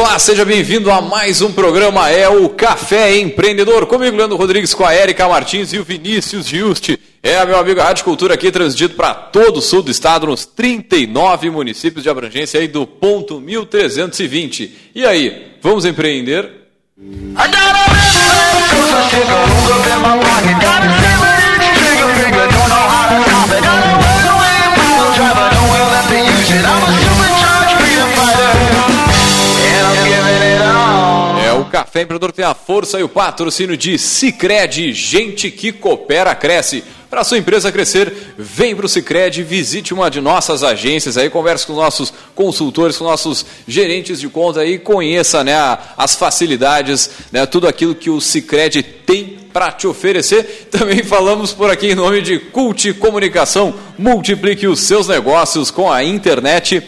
Olá, seja bem-vindo a mais um programa, é o Café Empreendedor. Comigo, Leandro Rodrigues, com a Erika Martins e o Vinícius Giusti. É, meu amigo, a Rádio Cultura aqui transmitido para todo o sul do estado, nos 39 municípios de abrangência aí do ponto 1320. E aí, vamos empreender? I Café Empreendedor tem a força e o patrocínio de Cicred, gente que coopera, cresce. Para sua empresa crescer, vem para o Cicred, visite uma de nossas agências aí, converse com nossos consultores, com nossos gerentes de conta e conheça né, as facilidades, né, tudo aquilo que o Cicred tem para te oferecer. Também falamos por aqui em nome de Cult Comunicação, multiplique os seus negócios com a internet.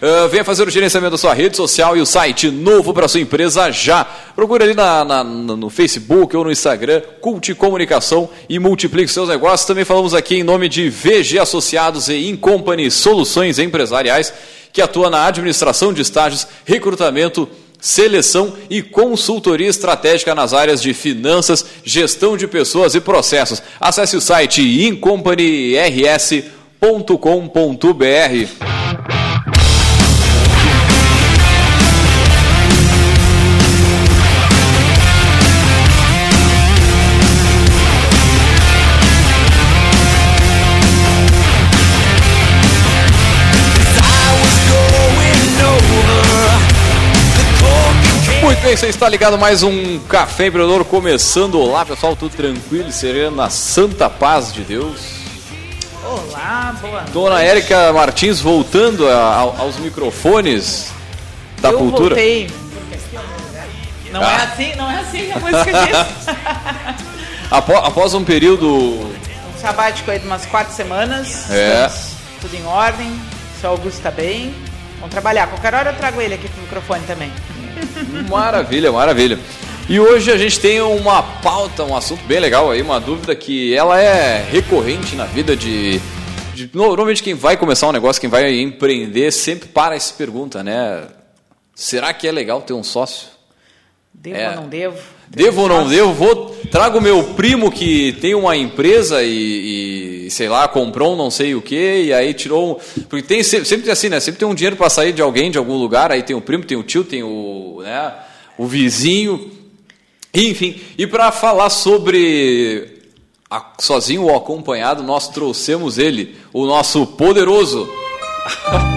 Uh, venha fazer o gerenciamento da sua rede social e o site novo para sua empresa já. Procure ali na, na, no Facebook ou no Instagram, Culte Comunicação e multiplique seus negócios. Também falamos aqui em nome de VG Associados e Incompany Soluções Empresariais, que atua na administração de estágios, recrutamento, seleção e consultoria estratégica nas áreas de finanças, gestão de pessoas e processos. Acesse o site incompanyrs.com.br. bem, você está ligado mais um Café Empreendedor começando. Olá, pessoal, tudo tranquilo sereno na santa paz de Deus. Olá, boa noite. Dona Érica Martins voltando a, aos microfones da Eu cultura. Voltei. Não é ah. é assim, não é assim que a música diz. após, após um período. Um sabático aí de umas quatro semanas. É. Tudo em ordem. O seu Augusto está bem. Vamos trabalhar. Qualquer hora eu trago ele aqui pro microfone também. Maravilha, maravilha. E hoje a gente tem uma pauta, um assunto bem legal aí, uma dúvida que ela é recorrente na vida de, de normalmente quem vai começar um negócio, quem vai empreender, sempre para e se pergunta, né? Será que é legal ter um sócio? Devo é, ou não devo? Devo ou não devo? Vou, trago meu primo que tem uma empresa e, e sei lá, comprou um não sei o que, e aí tirou. Porque tem sempre, sempre assim, né? Sempre tem um dinheiro para sair de alguém, de algum lugar, aí tem o primo, tem o tio, tem o, né, o vizinho. Enfim, e para falar sobre a, sozinho ou acompanhado, nós trouxemos ele, o nosso poderoso.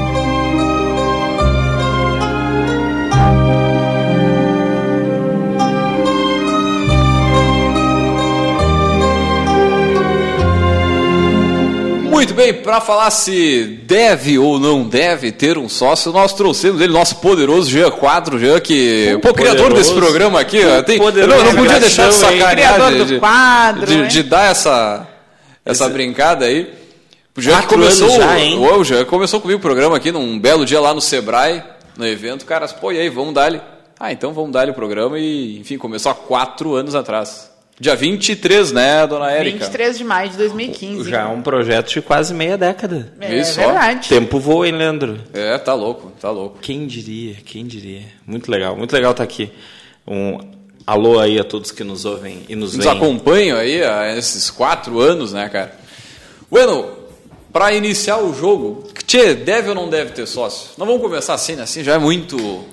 Muito bem, para falar se deve ou não deve ter um sócio, nós trouxemos ele, nosso poderoso Jean Quadro, Jean, que. O pô, criador desse programa aqui, tem, eu não, não podia deixar de sacanear de, de, quadro, de, de, dar essa, essa Esse... brincada aí. O Jean que começou. Já, hein? O Jean começou comigo o programa aqui num belo dia lá no Sebrae, no evento. Caras, pô, e aí, vamos dar-lhe. Ah, então vamos dar-lhe o programa e, enfim, começou há quatro anos atrás. Dia 23, né, dona Érica? 23 de maio de 2015. Já é um projeto de quase meia década. É, Isso, é verdade. Tempo voa, hein, Leandro? É, tá louco, tá louco. Quem diria, quem diria. Muito legal, muito legal estar tá aqui. Um alô aí a todos que nos ouvem e nos, nos veem. Nos acompanham aí há esses quatro anos, né, cara? Bueno, para iniciar o jogo, tchê, deve ou não deve ter sócio? Não vamos começar assim, né? Assim já é muito...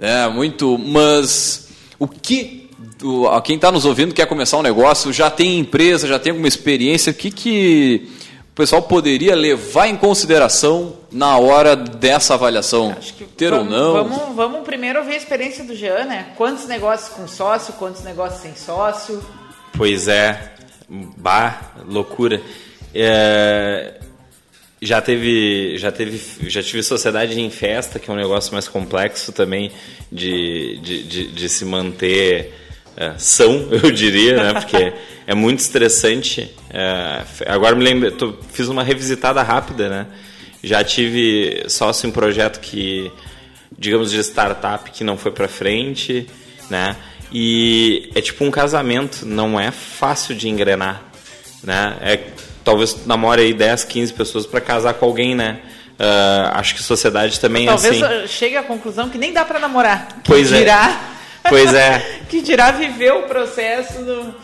É, muito... Mas o que quem está nos ouvindo quer começar um negócio, já tem empresa, já tem alguma experiência, o que, que o pessoal poderia levar em consideração na hora dessa avaliação? Ter vamos, ou não? Vamos, vamos primeiro ver a experiência do Jean, né? Quantos negócios com sócio, quantos negócios sem sócio? Pois é, bah, loucura. É, já teve, já teve, já tive sociedade em festa, que é um negócio mais complexo também de, de, de, de se manter é, são, eu diria, né? Porque é muito estressante. É, agora me lembro, tô, fiz uma revisitada rápida, né? Já tive sócio em projeto que, digamos, de startup que não foi para frente, né? E é tipo um casamento, não é fácil de engrenar, né? É, talvez namore aí 10, 15 pessoas para casar com alguém, né? Uh, acho que sociedade também Talvez é assim. chegue à conclusão que nem dá para namorar. Pois é. Pois é. que dirá viver o processo do...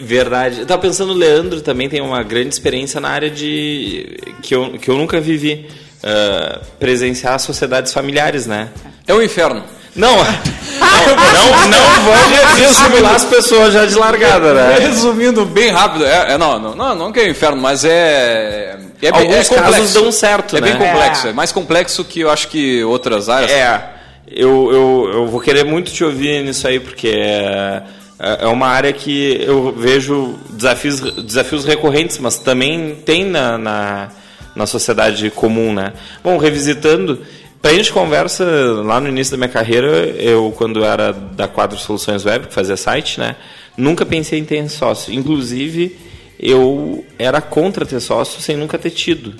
Verdade. Eu tava pensando, o Leandro também tem uma grande experiência na área de. que eu, que eu nunca vivi. uh, presenciar sociedades familiares, né? É um inferno. Não, não, não, não vamos estimular as pessoas já de largada, né? Resumindo bem rápido, é, é- não, não, não, não que é inferno, mas é. é, bem- Alguns é casos complexo. dão certo, É né? bem complexo, É. é. mais complexo que eu acho que outras áreas. É, eu, eu, eu vou querer muito te ouvir nisso aí, porque é, é uma área que eu vejo desafios, desafios recorrentes, mas também tem na, na, na sociedade comum, né? Bom, revisitando, pra gente conversa, lá no início da minha carreira, eu, quando era da Quadro Soluções Web, que fazia site, né? Nunca pensei em ter sócio. Inclusive, eu era contra ter sócio sem nunca ter tido.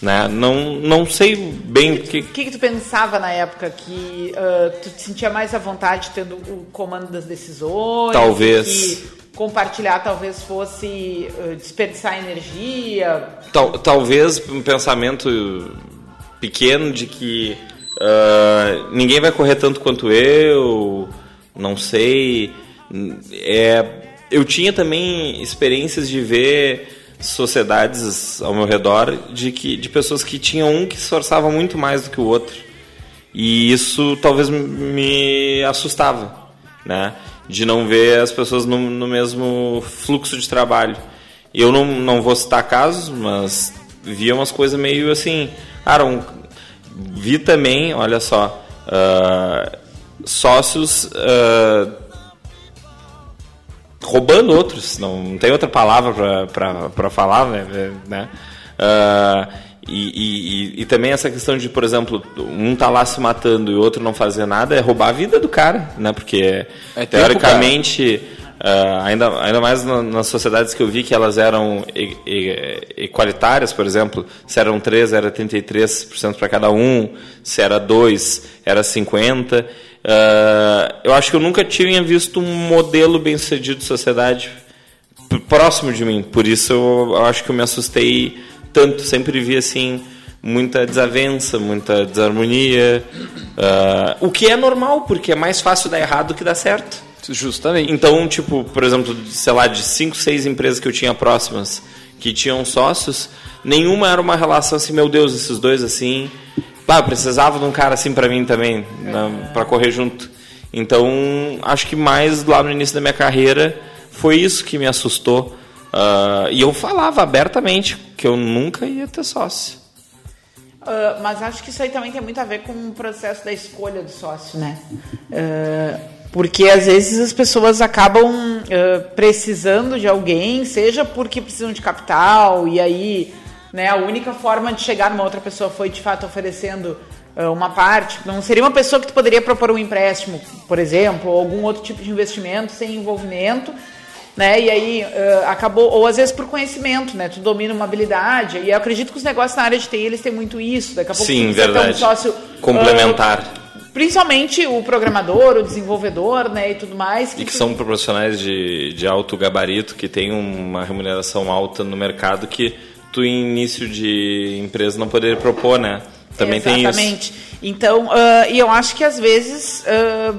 Né? Não, não sei bem o que, que, que tu pensava na época? Que ah, tu te sentia mais à vontade tendo o comando das decisões? Talvez. Que compartilhar talvez fosse ah, desperdiçar energia? Tal, talvez um pensamento pequeno de que ah, ninguém vai correr tanto quanto eu, não sei. É, eu tinha também experiências de ver sociedades ao meu redor de, que, de pessoas que tinham um que se esforçava muito mais do que o outro. E isso talvez me assustava, né? De não ver as pessoas no, no mesmo fluxo de trabalho. Eu não, não vou citar casos, mas via umas coisas meio assim. Cara, um, vi também, olha só, ah, sócios ah, roubando outros, não, não tem outra palavra para falar, né? Ah, e, e, e também essa questão de, por exemplo, um tá lá se matando e o outro não fazer nada é roubar a vida do cara, né? Porque É tempo, teoricamente, ah, ainda, ainda mais na- nas sociedades que eu vi que elas eram e- equalitárias, por exemplo, se eram três, era 33% para cada um, se era dois, era 50%. Ah, eu acho que eu nunca tinha visto um modelo bem sucedido de sociedade próximo de mim. Por isso eu, eu acho que eu me assustei tanto. Sempre vi assim muita desavença, muita desarmonia. ah, o que é normal, porque é mais fácil dar errado do que dar certo. Justamente. Então, tipo, por exemplo, sei lá, de cinco, seis empresas que eu tinha próximas que tinham sócios, nenhuma era uma relação assim, meu Deus, esses dois assim. Ah, eu precisava de um cara assim pra mim também, para correr junto. Então, acho que mais lá no início da minha carreira foi isso que me assustou. Ah, e eu falava abertamente que eu nunca ia ter sócio. Ah, mas acho que isso aí também tem muito a ver com o processo da escolha do sócio, né? Ah, porque às vezes as pessoas acabam ah, precisando de alguém, seja porque precisam de capital, e aí né, a única forma de chegar numa outra pessoa foi de fato oferecendo ah, uma parte. Não seria uma pessoa que tu poderia propor um empréstimo, por exemplo, ou algum outro tipo de investimento sem envolvimento né? E aí eh, acabou, ou às vezes por conhecimento, né? Tu domina uma habilidade, e eu acredito que os negócios na área de TI eles têm muito isso. Daqui a pouco Sim, verdade. um sócio Complementar. ah, principalmente o programador, o desenvolvedor, né? E tudo mais. E que tu- são profissionais de, de alto gabarito, que têm uma remuneração alta no mercado que tu, em início de empresa, não poderia propor, né? Também tem isso. Exatamente. Então, ah, e eu acho que às vezes ah,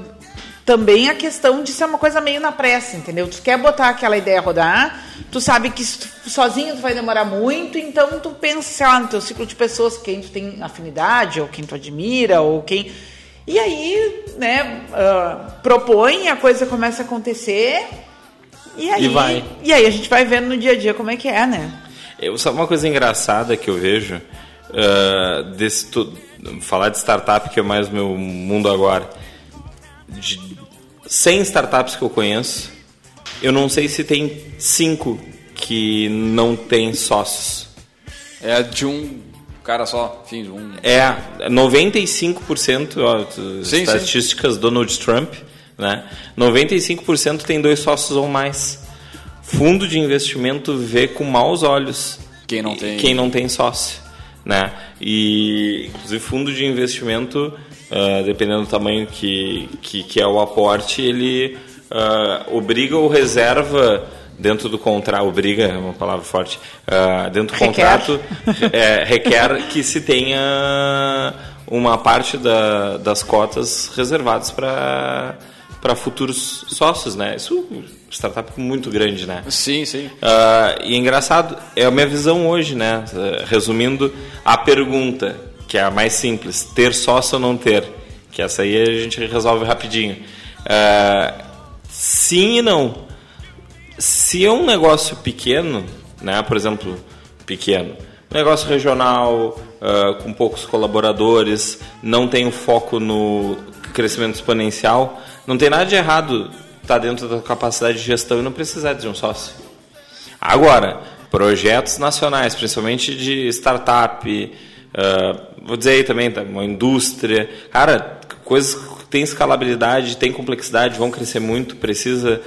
também a questão de ser uma coisa meio na pressa, entendeu? Tu quer botar aquela ideia a rodar, tu sabe que tu- sozinho tu vai demorar muito, então tu pensa, lá, no teu ciclo de pessoas, quem tu tem afinidade, ou quem tu admira, ou quem. E aí, né, ah, propõe, a coisa começa a acontecer. E aí, E vai. e aí a gente vai vendo no dia a dia como é que é, né? Eu, sabe uma coisa engraçada que eu vejo? ah, desse, tu- falar de startup, que é mais o meu mundo agora. De 100 startups que eu conheço, eu não sei se tem 5 que não tem sócios. É de um cara só, enfim, um. É, 95%, ó, Sim, estatísticas Donald Trump, né? 95% tem dois sócios ou mais. Fundo de investimento vê com maus olhos Quem não tem. quem não tem sócio, né? E inclusive fundo de investimento, ah, dependendo do tamanho que, que, que é o aporte, ele ah, obriga ou reserva dentro do contrato, obriga é uma palavra forte, uh, dentro do Requer. contrato é, requer que se tenha uma parte da, das cotas reservadas para para futuros sócios, né? Isso startup muito grande, né? Sim, sim. Uh, e é engraçado, é a minha visão hoje, né? Resumindo a pergunta, que é a mais simples: ter sócio ou não ter? Que essa aí a gente resolve rapidinho. Uh, sim e não. Se é um negócio pequeno, né? Por exemplo, pequeno, negócio regional, com poucos colaboradores, não tem o foco no crescimento exponencial, não tem nada de errado estar tá dentro da capacidade de gestão e não precisar de um sócio. Agora, projetos nacionais, principalmente de startup, uh, vou dizer aí também, tá, uma indústria, cara, coisas que têm escalabilidade, têm complexidade, vão crescer muito, precisa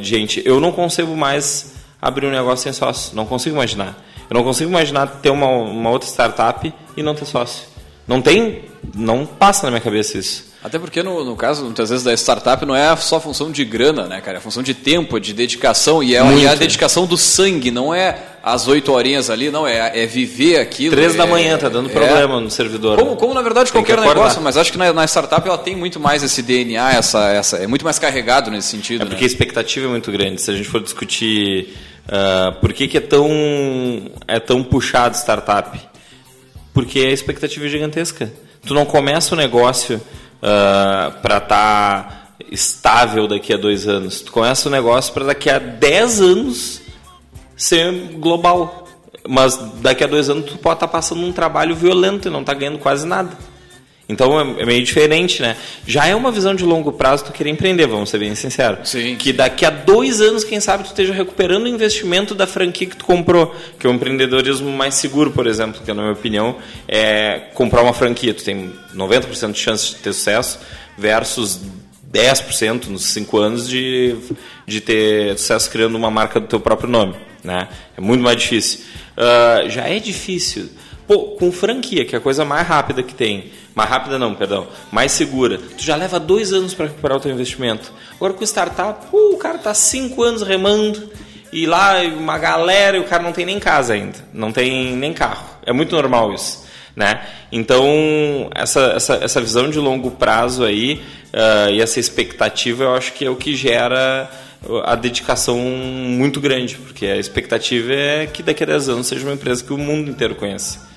de gente. Eu não consigo mais abrir um negócio sem sócio, não consigo imaginar. Eu não consigo imaginar ter uma, uma outra startup e não ter sócio. Não tem, não passa na minha cabeça isso. Até porque, no, no caso, muitas vezes, da startup não é só função de grana, né, cara? É função de tempo, de dedicação. E é, e é a dedicação do sangue, não é as oito horinhas ali, não. É, é viver aquilo. Três é, da manhã, tá dando problema é, no servidor. Como, como na verdade, tem qualquer negócio, mas acho que na, na, startup ela tem muito mais esse DNA, essa, essa, é muito mais carregado nesse sentido. É né? porque a expectativa é muito grande. Se a gente for discutir uh, por que, que é, tão, é tão puxado startup, porque a expectativa é gigantesca. Tu não começa o negócio uh, para estar tá estável daqui a dois anos. Tu começa o negócio para daqui a dez anos ser global. Mas daqui a dois anos tu pode estar tá passando um trabalho violento e não tá ganhando quase nada. Então é, é meio diferente, né? Já é uma visão de longo prazo tu querer empreender, vamos ser bem sinceros. Sim. Que daqui a dois anos, quem sabe, tu esteja recuperando o investimento da franquia que tu comprou. Que é o empreendedorismo mais seguro, por exemplo, que na minha opinião é comprar uma franquia. Tu tem 90% de chance de ter sucesso versus 10% nos 5 anos de, de ter sucesso criando uma marca do teu próprio nome. Né? É muito mais difícil. Uh, já é difícil. Pô, com franquia, que é a coisa mais rápida que tem mais rápida não, perdão, mais segura. Tu já leva dois anos para recuperar o teu investimento. Agora com startup, uh, o cara tá cinco anos remando e lá uma galera e o cara não tem nem casa ainda, não tem nem carro. É muito normal isso. Né? Então, essa, essa, essa visão de longo prazo aí uh, e essa expectativa eu acho que é o que gera a dedicação muito grande, porque a expectativa é que daqui a 10 anos seja uma empresa que o mundo inteiro conheça.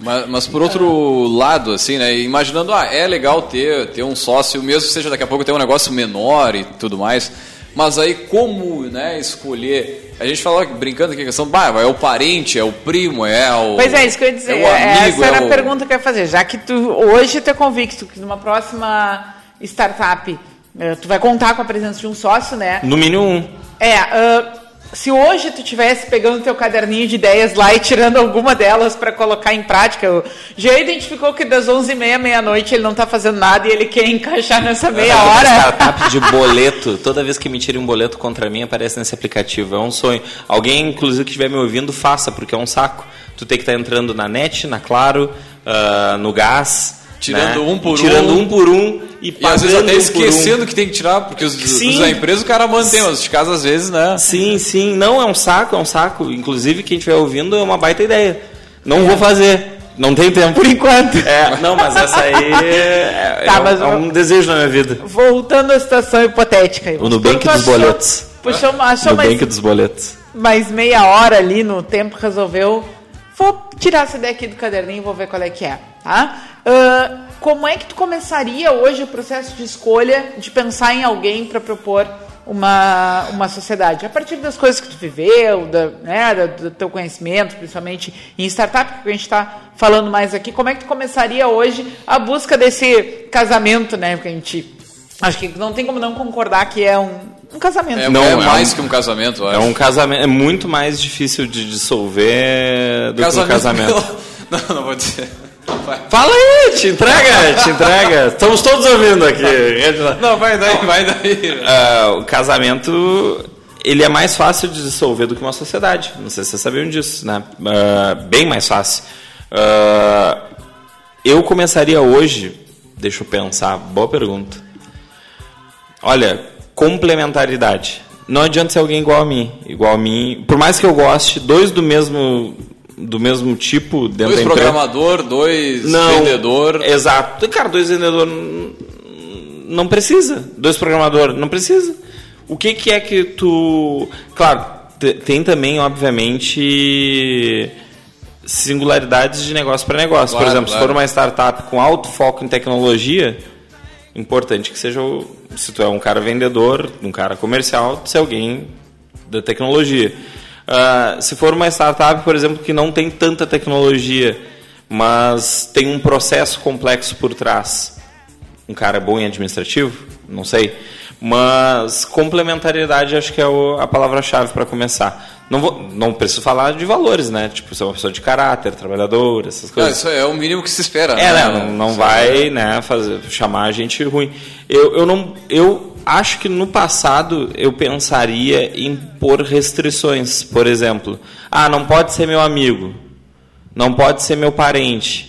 Mas, mas, por outro lado, assim, né, imaginando, ah, é legal ter, ter um sócio, mesmo que seja daqui a pouco ter um negócio menor e tudo mais, mas aí como né, escolher? A gente falou brincando aqui a questão, bah, é o parente, é o primo, é o. Pois é, isso que eu ia dizer. É amigo, Essa era é o... a pergunta que eu ia fazer. Já que tu hoje tu é convicto que numa próxima startup eh, tu vai contar com a presença de um sócio, né? No mínimo um. É, uh, se hoje tu tivesse pegando teu caderninho de ideias lá e tirando alguma delas para colocar em prática, já identificou que das 11h30 meia-noite ele não está fazendo nada e ele quer encaixar nessa meia hora. startup de boleto, toda vez que me tire um boleto contra mim aparece nesse aplicativo, é um sonho. Alguém, inclusive, que estiver me ouvindo, faça, porque é um saco. Tu tem que estar tá entrando na net, na Claro, uh, no gás, Tirando né? um por Tirando um. um por um e, e às vezes até um esquecendo um. que tem que tirar, porque os, os da empresa o cara mantém, mas de casa às vezes, né? Sim, sim. Não, é um saco, é um saco. Inclusive, quem estiver ouvindo é uma baita ideia. Não é. vou fazer. Não tem tempo. Por enquanto. É, não, mas essa aí é, tá, é, mas é um desejo na minha vida. Voltando à situação hipotética. O Nubank dos boletos. Puxou, achou Nubank mais, dos boletos. Mais meia hora ali no tempo, resolveu. Vou tirar essa ideia aqui do caderninho e vou ver qual é que é. Tá? Uh, como é que tu começaria hoje o processo de escolha de pensar em alguém para propor uma, uma sociedade? A partir das coisas que tu viveu, da, né, do teu conhecimento, principalmente em startup, que a gente está falando mais aqui, como é que tu começaria hoje a busca desse casamento, né? Porque a gente acho que não tem como não concordar que é um, um casamento. É, não, é mais é um, que um casamento, É um casamento, é muito mais difícil de dissolver do casamento que um casamento. Não, não vou dizer. Fala aí, te entrega, te entrega. Estamos todos ouvindo aqui. Não, vai daí, vai daí. Uh, o casamento, ele é mais fácil de dissolver do que uma sociedade. Não sei se vocês sabiam disso, né? Uh, bem mais fácil. Uh, eu começaria hoje, deixa eu pensar, boa pergunta. Olha, complementaridade. não adianta ser alguém igual a mim. Igual a mim. Por mais que eu goste, dois do mesmo do mesmo tipo dentro dois da empresa. programador, dois Não, vendedor. Exato. Cara, dois vendedor não precisa. Dois programador não precisa. O que, que é que tu. Claro, te- tem também, obviamente, singularidades de negócio para negócio. Claro, Por exemplo, claro. se for uma startup com alto foco em tecnologia, importante que seja o, se tu é um cara vendedor, um cara comercial, ser alguém da tecnologia. Ah, se for uma startup, por exemplo, que não tem tanta tecnologia, mas tem um processo complexo por trás, um cara bom em administrativo, não sei, mas complementariedade acho que é o- a palavra-chave para começar. Não, vou, não preciso falar de valores, né? Tipo, ser uma pessoa de caráter, trabalhadora, essas coisas. isso é o mínimo que se espera. É, né? né? Não, não vai né, fazer, chamar a gente ruim. Eu, eu, não, eu acho que no passado eu pensaria em pôr restrições. Por exemplo, ah, não pode ser meu amigo. Não pode ser meu parente.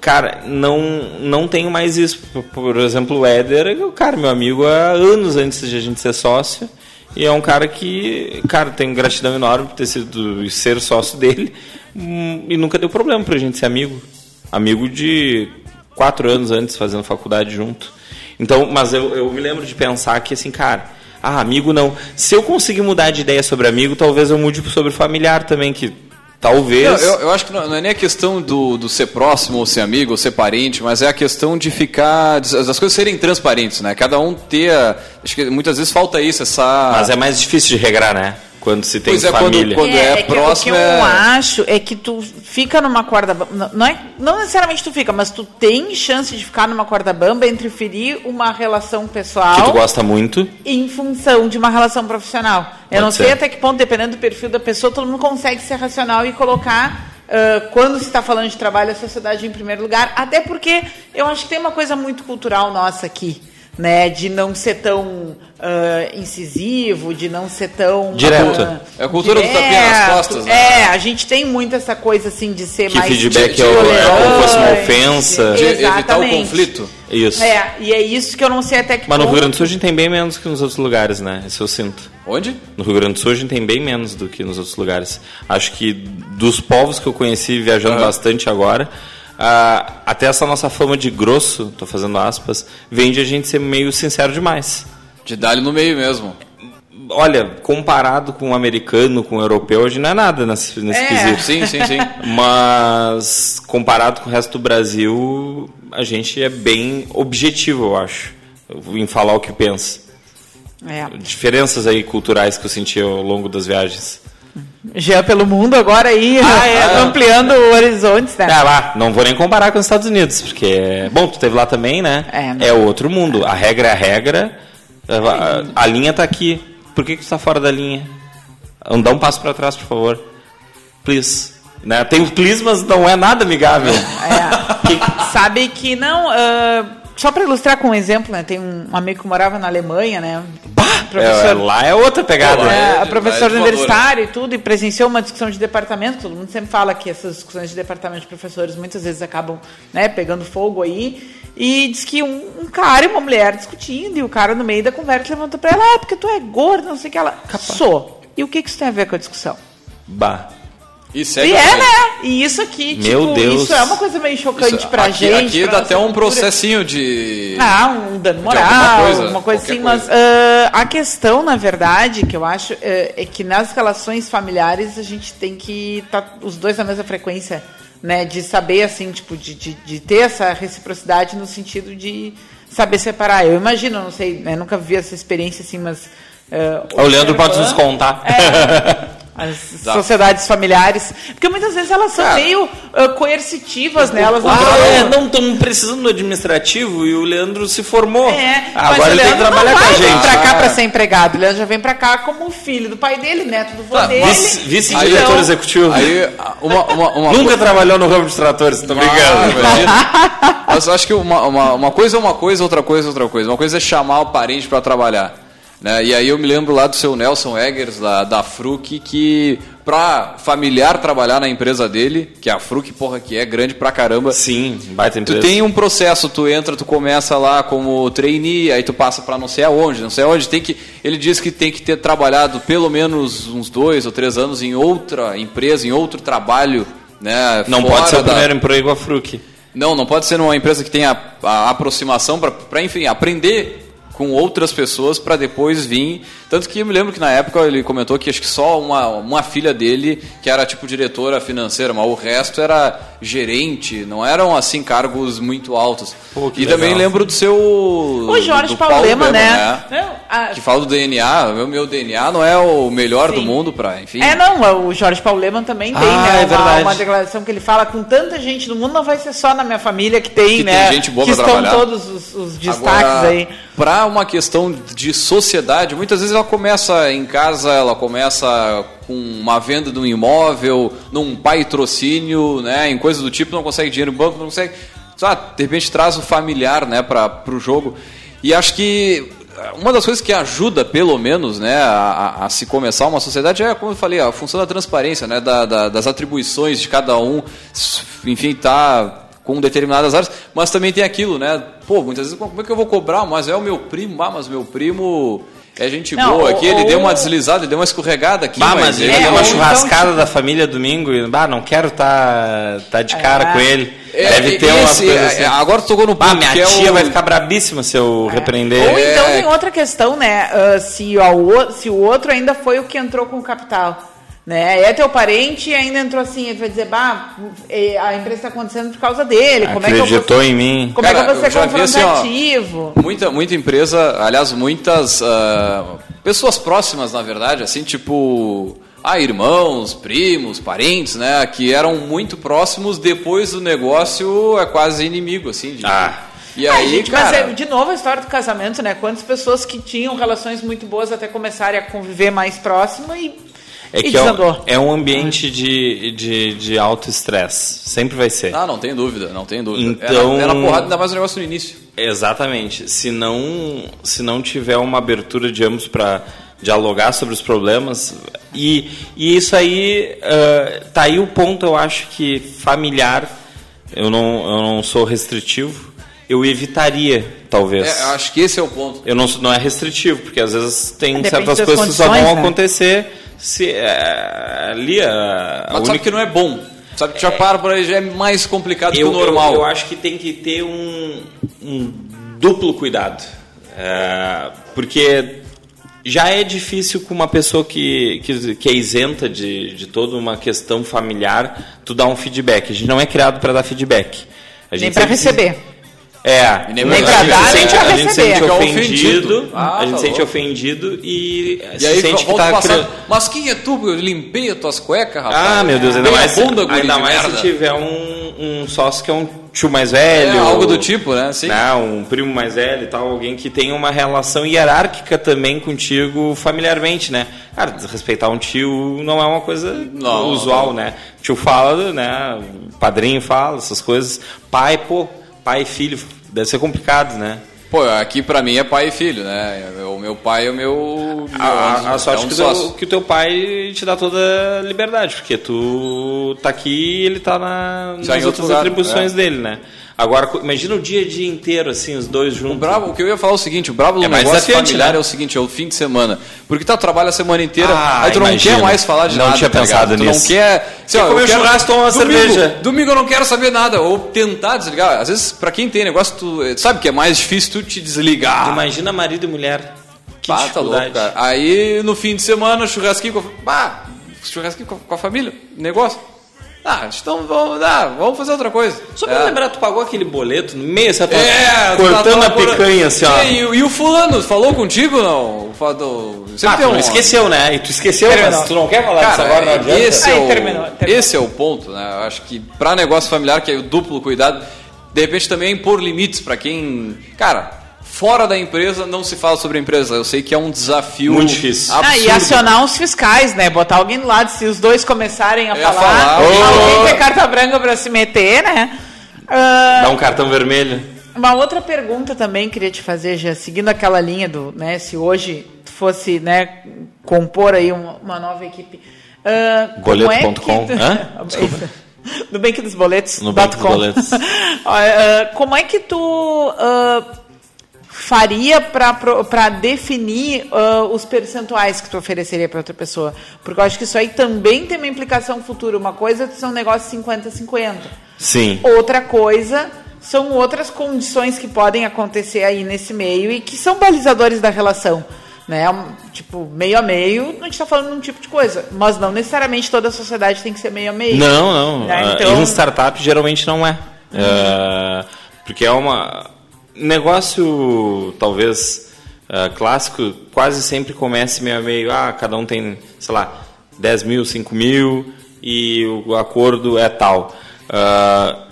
Cara, não, não tenho mais isso. Por, exemplo, o Éder, cara, meu amigo há anos antes de a gente ser sócio. E é um cara que, cara, tenho gratidão enorme por ter sido ser sócio dele. E nunca deu problema pra gente ser amigo. Amigo de quatro anos antes, fazendo faculdade junto. Então, mas eu, eu me lembro de pensar que, assim, cara, ah, amigo não. Se eu conseguir mudar de ideia sobre amigo, talvez eu mude sobre familiar também, que talvez. Não, eu, eu acho que não, não é nem a questão do, do ser próximo ou ser amigo ou ser parente, mas é a questão de ficar. das coisas serem transparentes, né? Cada um ter. a- Acho que muitas vezes falta isso, essa. Mas é mais difícil de regrar, né? Quando se tem Pois é, quando- família. quando- é que próximo, O que eu é- acho é que tu fica numa corda bamba. Não, é, não necessariamente tu fica, mas tu tem chance de ficar numa corda bamba entre ferir uma relação pessoal Que tu gosta muito. em função de uma relação profissional. Eu Pode não sei ser. até que ponto, dependendo do perfil da pessoa, todo mundo consegue ser racional e colocar. ah, quando se está falando de trabalho, a sociedade em primeiro lugar, até porque eu acho que tem uma coisa muito cultural nossa aqui, né? De não ser tão ah, incisivo, de não ser tão. Direto. ah, É a cultura do direto. tapinha nas costas, né? É, a gente tem muito essa coisa assim de ser Que mais. feedback de- é, o- é como fosse uma ofensa. de evitar o conflito. Isso. É, e é isso que eu não sei até que Mas no ponto- Rio Grande do Sul a gente tem bem menos que nos outros lugares, né? Isso eu sinto. Onde? No Rio Grande do Sul a gente tem bem menos do que nos outros lugares. Acho que dos povos que eu conheci viajando bastante agora, ah, até essa nossa fama de grosso, tô fazendo aspas, vem de a gente ser meio sincero demais. De dar-lhe no meio mesmo. Olha, comparado com o americano, com o europeu, hoje não é nada nesse, nesse É. quesito. Sim, sim, sim. Mas comparado com o resto do Brasil, a gente é bem objetivo, eu acho, em falar o que pensa. É. Diferenças aí culturais que eu senti ao longo das viagens. Já pelo mundo agora aí, Ah, é, não. ampliando horizontes, né? Ah, lá, não vou nem comparar com os Estados Unidos, porque é... Bom, tu teve lá também, né? É, não. É outro mundo. A regra é a regra, a, a linha tá aqui. Por que, que tu tá fora da linha? Dá um passo para trás, por favor. Please. Né? Tem o please, mas não é nada amigável. É. Sabe que não. ah, só para ilustrar com um exemplo, né? Tem um amigo que morava na Alemanha, né? É, lá é outra pegada. Lá né? é- É, é universitária e tudo, e presenciou uma discussão de departamento. Todo mundo sempre fala que essas discussões de departamento de professores muitas vezes acabam né, pegando fogo aí. E diz que um, um cara e uma mulher discutindo, e o cara no meio da conversa levantou pra ela: Ah, porque tu é gorda, não sei o que. Ela, sou. E o que, que isso tem a ver com a discussão? Bah. E segue E é, assim. né? E isso aqui, Meu tipo, Deus. isso é uma coisa meio chocante Isso, pra aqui, gente. Aqui pra dá até um processinho de. Ah, um dano moral, alguma alguma coisa, coisa, assim, coisa. mas ah, a questão, na verdade, que eu acho é, é que nas relações familiares a gente tem que estar os dois na mesma frequência, né? De saber, assim, tipo, de, de, de ter essa reciprocidade no sentido de saber separar. Eu imagino, não sei, né, nunca vi essa experiência assim, mas. ah, O Leandro pode nos contar. É, as Tá. sociedades familiares. Porque muitas vezes elas são Cara, meio ah, coercitivas, né? Elas não Ah, é, não estamos precisando do administrativo e o Leandro se formou. É, mas Agora o ele tem que trabalhar não com a vai vir gente. pra cá Ah. pra ser empregado. O Leandro já vem pra cá como filho do pai dele, neto do vô Tá, dele. Vice- Vice-diretor Então, executivo. Aí, uma, uma, uma Nunca trabalhou no ramo de tratores, tô Ah, brincando. imagina. Mas eu acho que uma, uma, uma coisa é uma coisa, outra coisa é outra coisa. Uma coisa é chamar o parente para trabalhar. Né? E aí eu me lembro lá do seu Nelson Eggers, da, da Fruc, que pra familiar trabalhar na empresa dele, que é a Fruc, porra, que é grande pra caramba. Sim, baita Tu empresa. tem um processo, tu entra, tu começa lá como trainee, aí tu passa para não sei aonde, não sei aonde. Tem que, ele diz que tem que ter trabalhado pelo menos uns dois ou três anos em outra empresa, em outro trabalho, né? Não pode ser o da- primeiro emprego a Fruc. Não, não pode ser numa empresa que tenha a, a aproximação para, enfim, aprender com outras pessoas para depois vir. Tanto que eu me lembro que na época ele comentou que acho que só uma, uma filha dele, que era tipo diretora financeira, mas o resto era gerente, não eram assim cargos muito altos. Pô, e também legal. lembro do seu. O Jorge do Paulema, Lema, né? A- Que fala do DNA, meu, meu DNA não é o melhor do Sim. mundo para, enfim. É, não, o Jorge Paulo Leman também tem, Ah, né? é uma, uma declaração que ele fala com tanta gente no mundo, não vai ser só na minha família que tem, Que tem né? gente boa que pra estão trabalhar. todos os, os destaques Agora, aí. Para uma questão de sociedade, muitas vezes ela começa em casa, ela começa com uma venda de um imóvel, num patrocínio, né, em coisas do tipo, não consegue dinheiro no banco, não consegue. Ah, de repente traz o familiar né, para o jogo. E acho que uma das coisas que ajuda, pelo menos, né, a, a- se começar uma sociedade é, como eu falei, a função da transparência, né, da- da- das atribuições de cada um, enfim, tá com determinadas áreas, mas também tem aquilo, né, pô, muitas vezes, como é que eu vou cobrar? Mas é o meu primo, ah, mas meu primo é gente Não, boa aqui, ele ou- deu uma deslizada, ele deu uma escorregada aqui, Bah, mas ele é, deu ou uma então, churrascada tipo- da família domingo e bah, não quero tá, tá de cara É. com ele. É, Deve ter umas esse- coisas é, assim. Agora tu tocou no ponto minha que é tia o- vai ficar brabíssima se eu repreender. Ou É. então tem outra questão, né? ah, se, a o- se o outro ainda foi o que entrou com o capital. Né? É teu parente e ainda entrou assim, ele vai dizer, bah, eh, a empresa está acontecendo por causa dele. Como é que eu Acreditou vou, em mim. Como é que Cara, eu vou ser eu vi assim, ó, confrontativo? Muita, muita empresa, aliás, muitas ah, pessoas próximas, na verdade, assim, tipo, ah, irmãos, primos, parentes, né, que eram muito próximos, depois do negócio é quase inimigo, assim. de- Ah. E Ai, aí, gente, cara, mas é, de novo a história do casamento, né? Quantas pessoas que tinham relações muito boas até começarem a conviver mais próximo e, É que é um, é um ambiente de, de, de alto estresse. Sempre vai ser. ah, não tem dúvida, não tem dúvida. Então- Era, era porrada, ainda mais o negócio no início. Exatamente. Se não, se não tiver uma abertura de ambos para dialogar sobre os problemas e, e isso aí ah, tá aí o ponto eu acho que familiar eu não, eu não sou restritivo eu evitaria talvez É, eu acho que esse é o ponto. eu não não é restritivo porque às vezes tem Depende certas coisas que só vão né? acontecer se é, ali a, a Mas sabe única- que não é bom. Sabe que já para por aí, já é mais complicado eu, que o normal. Eu, eu acho que tem que ter um, um duplo cuidado. É, porque já é difícil com uma pessoa que, que, que é isenta de, de toda uma questão familiar, tu dar um feedback. A gente não é criado para dar feedback. A Nem gente para sempre se- receber. É, E nem a gente pra dar, nem a gente receber. sente ofendido. Ah, a gente tá se sente ofendido e, E se aí sente que tá criando- Mas quem é tu? Eu limpei as tuas cuecas, rapaz. Ah, meu Deus, ainda a mais, bunda, guri ainda de mais merda. se tiver um, um sócio que é um tio mais velho. É, algo do tipo, né? Sim. né, um primo mais velho e tal, alguém que tem uma relação hierárquica também contigo familiarmente, né? Cara, desrespeitar um tio não é uma coisa Não, usual, não. né? Tio fala, né? Padrinho fala, essas coisas. Pai, pô, pai e filho, deve ser complicado, né? Pô, aqui pra mim é pai e filho, né? O meu pai é o meu. A, a- a é sorte um que, o sócio. teu, que o teu pai te dá toda a liberdade, porque tu tá aqui e ele tá na, Já nas outras atribuições é. dele, né? Agora, imagina o dia dia inteiro, assim, os dois juntos. O, brabo, o que eu ia falar é o seguinte, o brabo do É mais negócio familiar né? é o seguinte, é o fim de semana. Porque tu trabalha a semana inteira, Ah, aí tu não imagino. quer mais falar de Não nada, tinha tá pensado ligado? Tu nisso. não quer... Assim, Quer ó, comer quero- churrasco, tomar uma domingo, cerveja. Domingo eu não quero saber nada, ou tentar desligar. Às vezes, pra quem tem negócio, tu tu sabe que é mais difícil tu te desligar. Imagina marido e mulher. Que Ah, tá louco, cara. Aí no fim de semana, churrasquinho com bah, churrasquinho com a família, negócio. Ah, então vamos, ah, vamos fazer outra coisa. Só pra É. lembrar, tu pagou aquele boleto no meio, você tá É, cortando tá- a tá- picanha assim, ó. E, e o fulano, falou contigo não? O fado, sempre Ah, não esqueceu, né? E tu esqueceu, Terminou. mas tu não quer falar disso Cara, agora, não adianta. esse, é Aí, o, terminou, terminou. esse é o ponto, né? Eu acho que pra negócio familiar, que é o duplo cuidado, de repente também impor limites pra quem... Cara, fora da empresa não se fala sobre a empresa. Eu sei que é um desafio Muito difícil. Ah, e absurdo. acionar uns fiscais, né? Botar alguém do lado, se os dois começarem a falar, falar, alguém ô. ter carta branca pra se meter, né? Ah, Dá um cartão vermelho. Uma outra pergunta também queria te fazer, já seguindo aquela linha do, né, se hoje tu fosse né, compor aí uma, uma nova equipe. Uh, Boleto.com. É Nubank dos boletos. No banco dos boletos. uh, como é que tu uh, faria para definir uh, os percentuais que tu ofereceria para outra pessoa? Porque eu acho que isso aí também tem uma implicação futura. Uma coisa são negócios 50-50. Sim. Outra coisa são outras condições que podem acontecer aí nesse meio e que são balizadores da relação. Né? Tipo, meio a meio, a gente está falando de um tipo de coisa. Mas não necessariamente toda a sociedade tem que ser meio a meio. Não, não. Né? Então... Em startup geralmente não é. Uhum. Uh, porque é uma. Negócio, talvez, uh, clássico, quase sempre começa meio a meio. Ah, cada um tem, sei lá, 10 mil, 5 mil e o acordo é tal. Uh,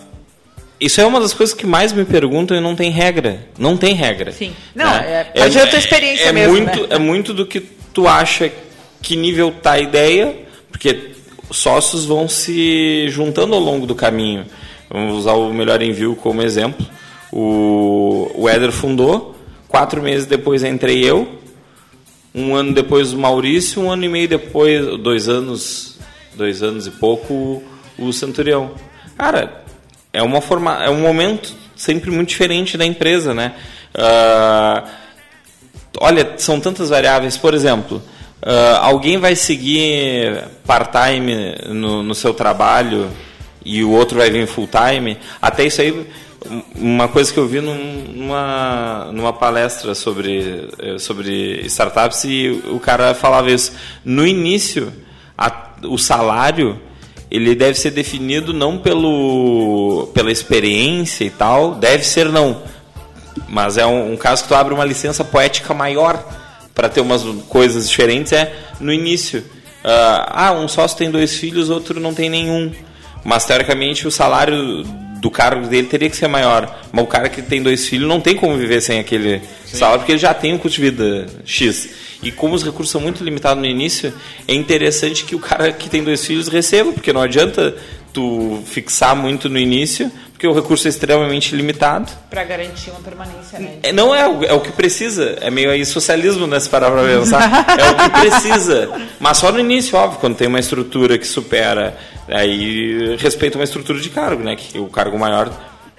isso é uma das coisas que mais me perguntam e não tem regra. Não tem regra. Sim. Não, né? é, é, a tua experiência é, é mesmo, muito, né? É muito do que tu acha que nível tá a ideia, porque sócios vão se juntando ao longo do caminho. Vamos usar o Melhor Envio como exemplo. O, o Éder fundou, quatro meses depois entrei eu, um ano depois o Maurício, um ano e meio depois, dois anos, dois anos e pouco, o Centurião. Cara, é uma forma, é um momento sempre muito diferente da empresa, né? Uh, olha, são tantas variáveis. Por exemplo, uh, alguém vai seguir part-time no, no seu trabalho e o outro vai vir full-time. Até isso aí, uma coisa que eu vi numa, numa palestra sobre, eh, sobre startups e o cara falava isso. No início, a, o salário ele deve ser definido não pelo, pela experiência e tal, deve ser não, mas é um, um caso que tu abre uma licença poética maior para ter umas coisas diferentes, é no início. Uh, ah, um sócio tem dois filhos, outro não tem nenhum. Mas teoricamente o salário do cargo dele teria que ser maior. Mas o cara que tem dois filhos não tem como viver sem aquele Sim. salário, porque ele já tem um custo de vida X. E como os recursos são muito limitados no início, é interessante que o cara que tem dois filhos receba, porque não adianta tu fixar muito no início, porque o recurso é extremamente limitado. Para garantir uma permanência, né? É, não é, é o que precisa. É meio aí socialismo, né? Se parar para pensar. é o que precisa. Mas só no início, óbvio, quando tem uma estrutura que supera, aí respeita uma estrutura de cargo, né? Que o cargo maior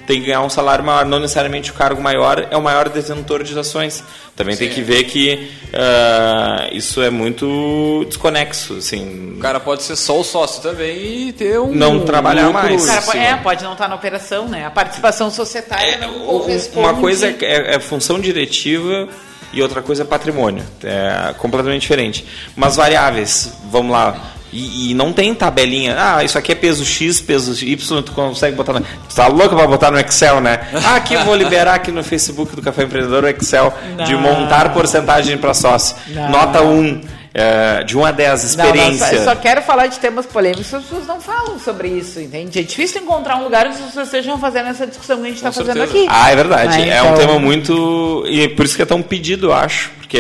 tem que ganhar um salário maior. Não necessariamente o cargo maior é o maior detentor de ações. Também Sim. tem que ver que uh, isso é muito desconexo. Assim. O cara pode ser só o sócio também e ter um. Não trabalhar mais. Pode, é, pode não estar na operação, né? A participação societária é, não corresponde. Uma coisa é, é, é função diretiva e outra coisa é patrimônio. É completamente diferente. Mas variáveis, vamos lá. E, e, não tem tabelinha. Ah, isso aqui é peso X, peso Y, tu consegue botar no. Tu tá louco pra botar no Excel, né? Ah, aqui eu vou liberar aqui no Facebook do Café Empreendedor o Excel não. de montar porcentagem para sócio. Não. Nota 1. É, de 1 a 10, experiência. Não, não, só, só, quero falar de temas polêmicos, as pessoas não falam sobre isso, entende? É difícil encontrar um lugar onde as pessoas estejam fazendo essa discussão que a gente está fazendo aqui. Ah, é verdade. Então... É um então- tema muito. E por isso que é tão pedido, eu acho. Porque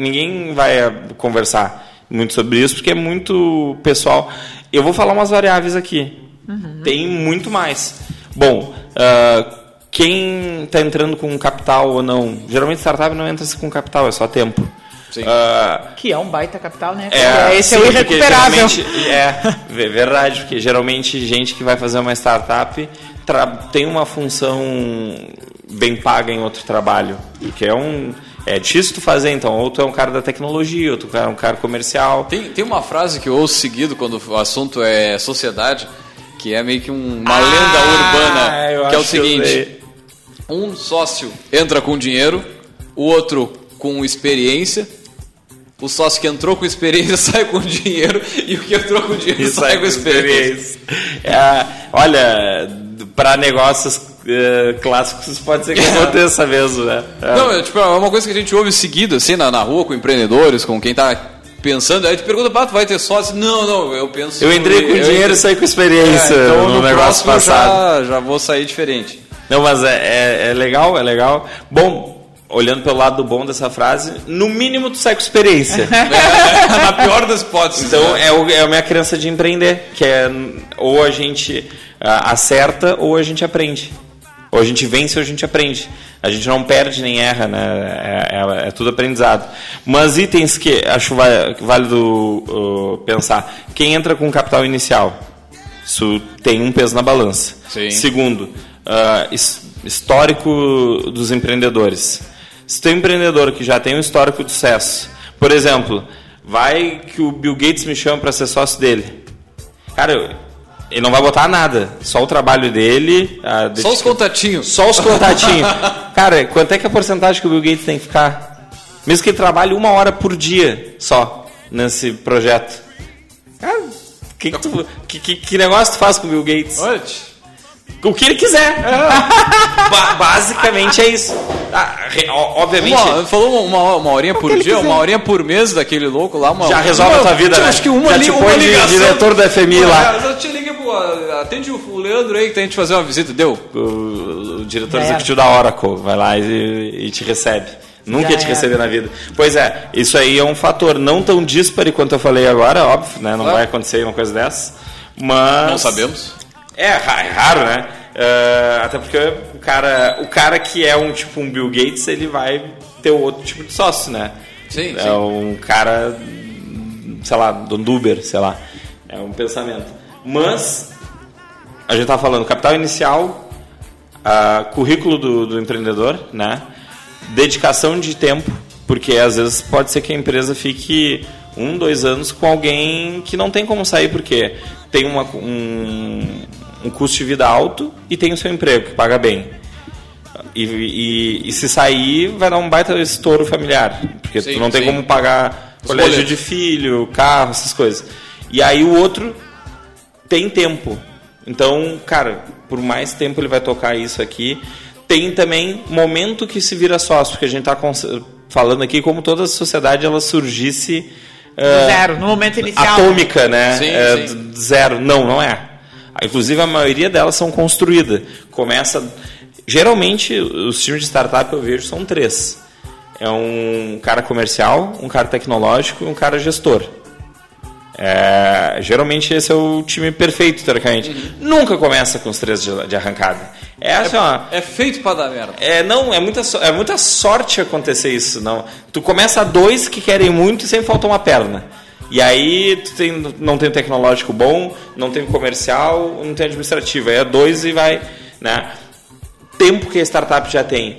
ninguém vai conversar muito sobre isso, porque é muito pessoal. Eu vou falar umas variáveis aqui. Uhum. Tem muito mais. Bom, uh, quem está entrando com capital ou não? Geralmente startup não entra com capital, é só tempo. Uh, que é um baita capital, né? É, esse sim, é o irrecuperável. É, verdade, porque geralmente gente que vai fazer uma startup tem uma função bem paga em outro trabalho, porque é um é difícil tu fazer, então. Ou tu é um cara da tecnologia, ou tu é um cara comercial. Tem, tem uma frase que eu ouço seguido quando o assunto é sociedade, que é meio que uma ah, lenda urbana, que é o seguinte: um sócio entra com dinheiro, o outro com experiência, o sócio que entrou com experiência sai com dinheiro e o que entrou com dinheiro sai, sai, com experiência. experiência. É, olha, para negócios uh, clássicos pode ser que aconteça mesmo, né? É. Não, é, tipo, é uma coisa que a gente ouve seguido, assim, na, na rua, com empreendedores, com quem está pensando, aí te pergunta, ah, tu vai ter sócio? Não, não, eu penso... Eu entrei com eu dinheiro e saí com experiência é, então, no, no negócio passado. Já, já vou sair diferente. Não, mas é, é, é legal, é legal. Bom, olhando pelo lado bom dessa frase, no mínimo tu sai com experiência. é, na pior das hipóteses. Então né? é, o, é a minha crença de empreender, que é ou a gente uh, acerta ou a gente aprende. Ou a gente vence ou a gente aprende. A gente não perde nem erra, né? É, é, é tudo aprendizado. Mas itens que acho válido uh, pensar. Quem entra com capital inicial? Isso tem um peso na balança. Sim. Segundo, uh, histórico dos empreendedores. Se tem um empreendedor que já tem um histórico de sucesso, por exemplo, vai que o Bill Gates me chama para ser sócio dele. Cara, ele não vai botar nada, só o trabalho dele. Só os contatinhos. Só os contatinhos. Cara, quanto é que é a porcentagem que o Bill Gates tem que ficar? Mesmo que ele trabalhe uma hora por dia só nesse projeto. Cara, que, que, tu, que, que, negócio tu faz com o Bill Gates? Olha. O que ele quiser. É. Ba basicamente é isso. Ah, obviamente. Uma, falou uma, uma horinha por dia, quiser. uma horinha por mês daquele louco lá. Uma, já resolve uma, a tua vida, né? Acho que uma, já li, te uma ligação. diretor da FMI Pô, lá. Eu te liguei, atende o Leandro aí que tem que fazer uma visita. Deu? O, o diretor é. executivo da Oracle vai lá e, e te recebe. Nunca ia te receber na vida. Pois é, isso aí é um fator não tão dispare quanto eu falei agora, óbvio, né? Não vai acontecer uma coisa dessa. Mas. Não sabemos. É, é raro, né? Uh, até porque o cara, o cara que é um tipo um Bill Gates, ele vai ter outro tipo de sócio, né? Sim, é sim. um cara, sei lá, do Uber, sei lá. É um pensamento. Mas a gente tá falando capital inicial, currículo do, do empreendedor, né? dedicação de tempo, porque às vezes pode ser que a empresa fique um, dois anos com alguém que não tem como sair, porque tem uma, um, um custo de vida alto e tem o seu emprego, que paga bem. E, e, e se sair, vai dar um baita estouro familiar, porque sim, tu não tem sim. como pagar Os colégio boletos. de filho, carro, essas coisas. E aí o outro tem tempo. Então, cara, por mais tempo ele vai tocar isso aqui, tem também momento que se vira sócio, porque a gente está falando aqui como toda a sociedade ela surgisse uh, zero no momento inicial atômica, né? Sim, é, sim. Zero, não, não é. Inclusive a maioria delas são construídas. Começa geralmente os times de startup eu vejo são três. É um cara comercial, um cara tecnológico e um cara gestor. É, geralmente esse é o time perfeito, teoricamente. Uhum. Nunca começa com os três de, de arrancada. É, assim, ó, é feito para dar merda. É, não, é muita, é muita sorte acontecer isso. não. Tu começa a dois que querem muito e sempre falta uma perna. E aí tu tem, não tem tecnológico bom, não tem comercial, não tem administrativo. Aí é dois e vai. Né? Tempo que a startup já tem.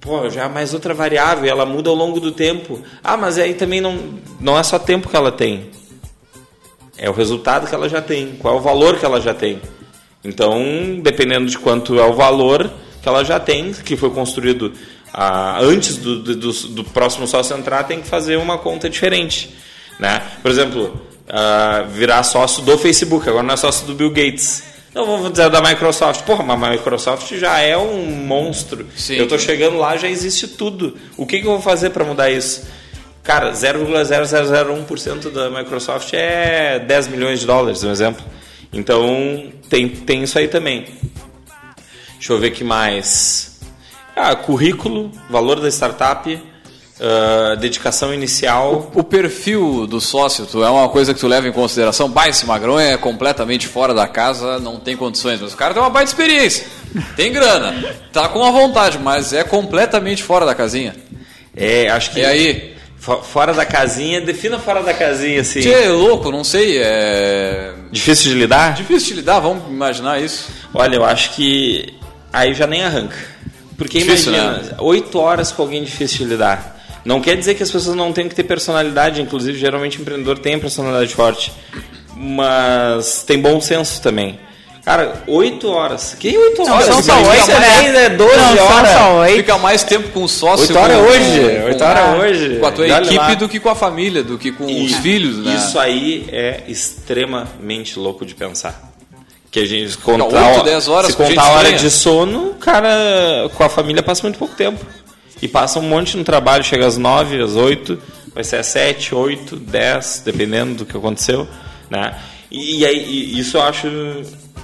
Pô, já é mais outra variável, ela muda ao longo do tempo. Ah, mas aí também não, não é só tempo que ela tem é o resultado que ela já tem, qual é o valor que ela já tem. Então, dependendo de quanto é o valor que ela já tem, que foi construído ah, antes do, do, do, próximo sócio entrar, tem que fazer uma conta diferente. Né? Por exemplo, ah, virar sócio do Facebook, agora não é sócio do Bill Gates. Não vamos dizer da Microsoft. Porra, mas a Microsoft já é um monstro. Sim. Eu estou chegando lá, já existe tudo. O que, que eu vou fazer para mudar isso? Cara, 0,0001% da Microsoft é 10 milhões de dólares, um exemplo. Então, tem, tem isso aí também. Deixa eu ver que mais. Ah, currículo, valor da startup, uh, dedicação inicial. O, o, perfil do sócio, tu é uma coisa que tu leva em consideração. Bah, esse magrão é completamente fora da casa, não tem condições. Mas o cara tem uma baita experiência, tem grana, tá com a vontade, mas é completamente fora da casinha. É, acho que. E aí? Fora da casinha, defina fora da casinha assim. Tchê, louco, não sei. É. Difícil de lidar? Difícil de lidar, vamos imaginar isso. Olha, eu acho que aí já nem arranca. Porque difícil, imagina, né? oito horas com alguém difícil de lidar. Não quer dizer que as pessoas não tenham que ter personalidade, inclusive geralmente o empreendedor tem personalidade forte. Mas tem bom senso também. Cara, 8 horas. Que 8 horas? Não, são só 8, né? É 12 não, horas. Só 8. Fica mais tempo com o sócio. 8 horas hoje. 8 horas hoje. Com a tua Dá equipe lá. do que com a família, do que com e, os filhos, né? Isso aí é extremamente louco de pensar. Que a gente conta 8, 10 horas se contar a hora de sono, cara, com a família passa muito pouco tempo. E passa um monte no trabalho, chega às 9, às 8, vai ser às 7, 8, 10, dependendo do que aconteceu, né? E, e aí isso eu acho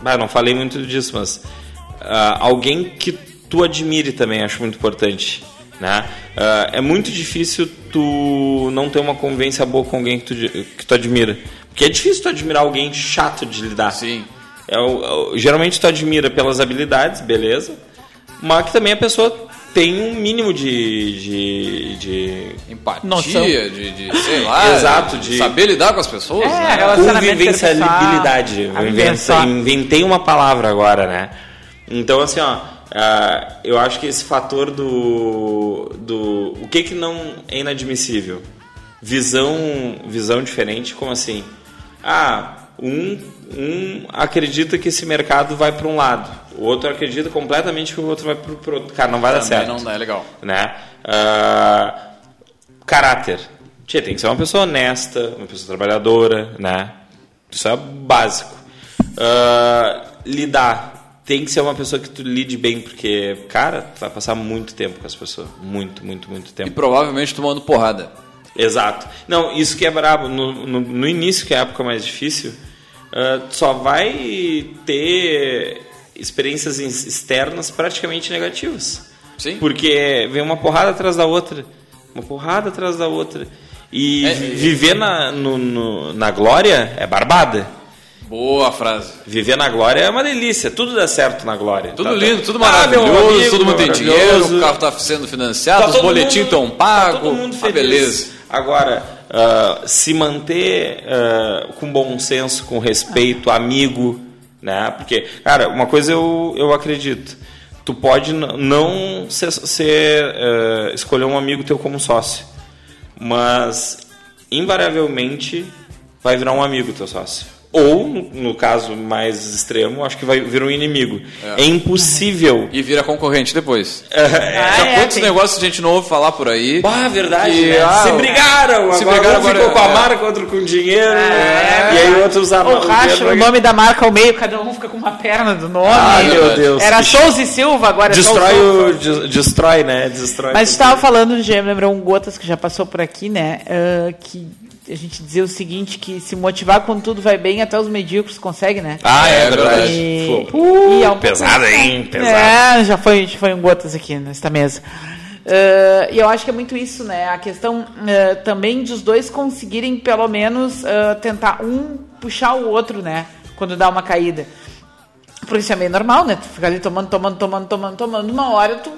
ah, não falei muito disso, mas uh, alguém que tu admire também acho muito importante. Né? Uh, é muito difícil tu não ter uma convivência boa com alguém que tu, que tu admira. Porque é difícil tu admirar alguém chato de lidar. Sim. É, geralmente tu admira pelas habilidades, beleza. mas que também a pessoa tem um mínimo de. de, de Empatia, Noção. de, de, sei lá. Exato, de- Saber lidar com as pessoas, É, né? relacionamento convivencialidade. Eu inventei, inventei uma palavra agora, né? Então, assim, ó, ah, eu acho que esse fator do, do. O que que não é inadmissível? Visão, visão diferente, como assim? Ah, um, um acredita que esse mercado vai para um lado, o outro acredita completamente que o outro vai para o outro. Cara, não vai dar Também certo não é legal. né? Ah, caráter. Tchê, tem que ser uma pessoa honesta, uma pessoa trabalhadora, né? Isso é básico. Ah, lidar. Tem que ser uma pessoa que tu lide bem, porque, cara, tu vai passar muito tempo com as pessoas. Muito, muito, muito E tempo. provavelmente tomando porrada. Exato. Não, isso que é brabo. No, no, no início, que é a época mais difícil, tu só vai ter experiências ex- externas praticamente negativas. Sim. Porque vem uma porrada atrás da outra. Uma porrada atrás da outra. E É, vi- é, viver na, no- no- na glória é barbada. Boa frase. Viver na glória é uma delícia. Tudo dá certo na glória. Tudo Tá- lindo, tudo Ah, maravilhoso, amigo, todo mundo tem dinheiro, o carro está sendo financiado, Tá os boletins estão tá pagos. todo mundo ah, feliz. beleza. Agora, ah, se manter ah, com bom senso, com respeito, amigo, né? Porque, cara, uma coisa eu, eu acredito. Tu pode não ser, ser, ah, escolher um amigo teu como sócio, mas invariavelmente vai virar um amigo teu sócio. Ou, no, caso mais extremo, acho que vai virar um inimigo. É, impossível. E vira concorrente depois. Ah, Já é, quantos tem- negócios a gente não ouve falar por aí? Ah, verdade, Que, né? ah, se brigaram, se agora brigaram um agora, ficou com a é. marca, outro com dinheiro, É, e aí outro usava Ou racha dinheiro o nome da marca ao meio, cada um fica com uma perna do nome. Ah, meu. Deus. Era Souza e Silva, agora é Destrói o. des- Destrói, né? Destrói. Mas estava falando, já me lembrou um Gotas que já passou por aqui, né? ah, que a gente dizia o seguinte, que se motivar quando tudo vai bem, até os medíocres conseguem, né? Ah, é, É verdade. E, Pô, e é um pouco pesado, hein? Pesado. É, já foi, já foi um Gotas aqui nesta mesa. Ah, E eu acho que é muito isso, né? A questão ah, também de os dois conseguirem, pelo menos, ah, tentar um puxar o outro, né? Quando dá uma caída. Porque isso é meio normal, né? Tu fica ali tomando, tomando, tomando, tomando, tomando. Uma hora tu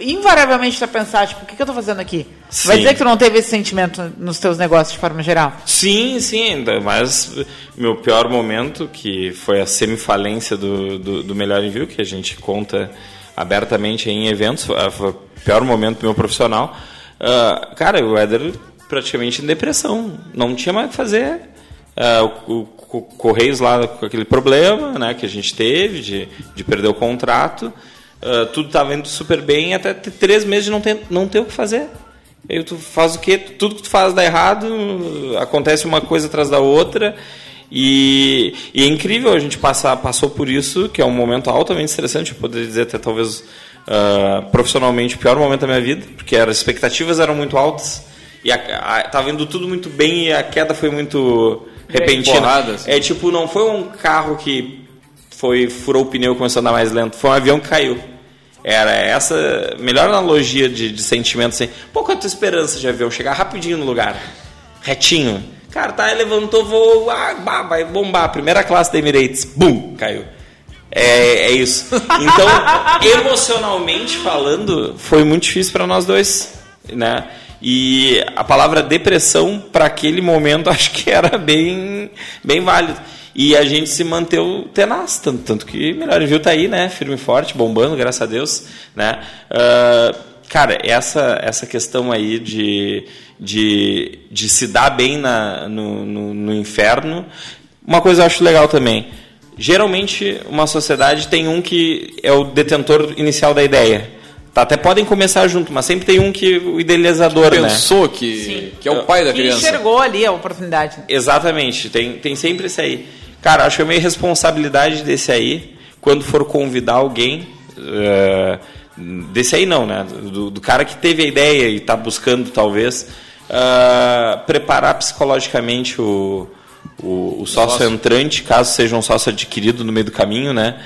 invariavelmente vai pensar, tipo, o que, que eu tô fazendo aqui? Vai Sim. dizer que tu não teve esse sentimento nos teus negócios de forma geral? Sim, sim, ainda mais meu pior momento, que foi a semifalência do, do, do Melhor Envio, que a gente conta abertamente em eventos, foi o pior momento do meu profissional. Ah, cara, o Éder praticamente em depressão, não tinha mais o que fazer. O, o, o Correios lá com aquele problema né, que a gente teve de, de perder o contrato, ah, tudo estava indo super bem, até ter três meses de não ter, não ter o que fazer. Aí tu faz o quê? Tudo que tu faz dá errado, acontece uma coisa atrás da outra. E, e é incrível a gente passar, passou por isso, que é um momento altamente estressante, eu poderia dizer até talvez ah, profissionalmente o pior momento da minha vida, porque as expectativas eram muito altas e a, a, tava indo tudo muito bem e a queda foi muito repentina. Porrada, assim. É tipo, não foi um carro que foi furou o pneu começou a andar mais lento, foi um avião que caiu. Era essa melhor analogia de, de sentimento assim. Pô, qual é a tua esperança de avião chegar rapidinho no lugar? Retinho. Cara, tá, levantou, voo, ah, bah, vai bombar. Primeira classe da Emirates, bum, caiu. É, é isso. Então, emocionalmente falando, foi muito difícil para nós dois, né? E a palavra depressão para aquele momento acho que era bem, bem válido. E a gente se manteve tenaz, tanto, tanto que Melhor Envio tá aí, né? Firme e forte, bombando, graças a Deus, né? Ah, cara, essa, essa questão aí de, de, de se dar bem na, no, no, no inferno, uma coisa eu acho legal também. Geralmente, uma sociedade tem um que é o detentor inicial da ideia. Tá, até podem começar junto, mas sempre tem um que o idealizador, né? Pensou que, que é o pai da Que criança. enxergou ali a oportunidade. Exatamente, tem, tem sempre esse aí. Cara, acho que é meio responsabilidade desse aí, quando for convidar alguém, eh, desse aí não, né? Do, do cara que teve a ideia e está buscando, talvez, eh, preparar psicologicamente o, o, o sócio entrante, caso seja um sócio adquirido no meio do caminho, né?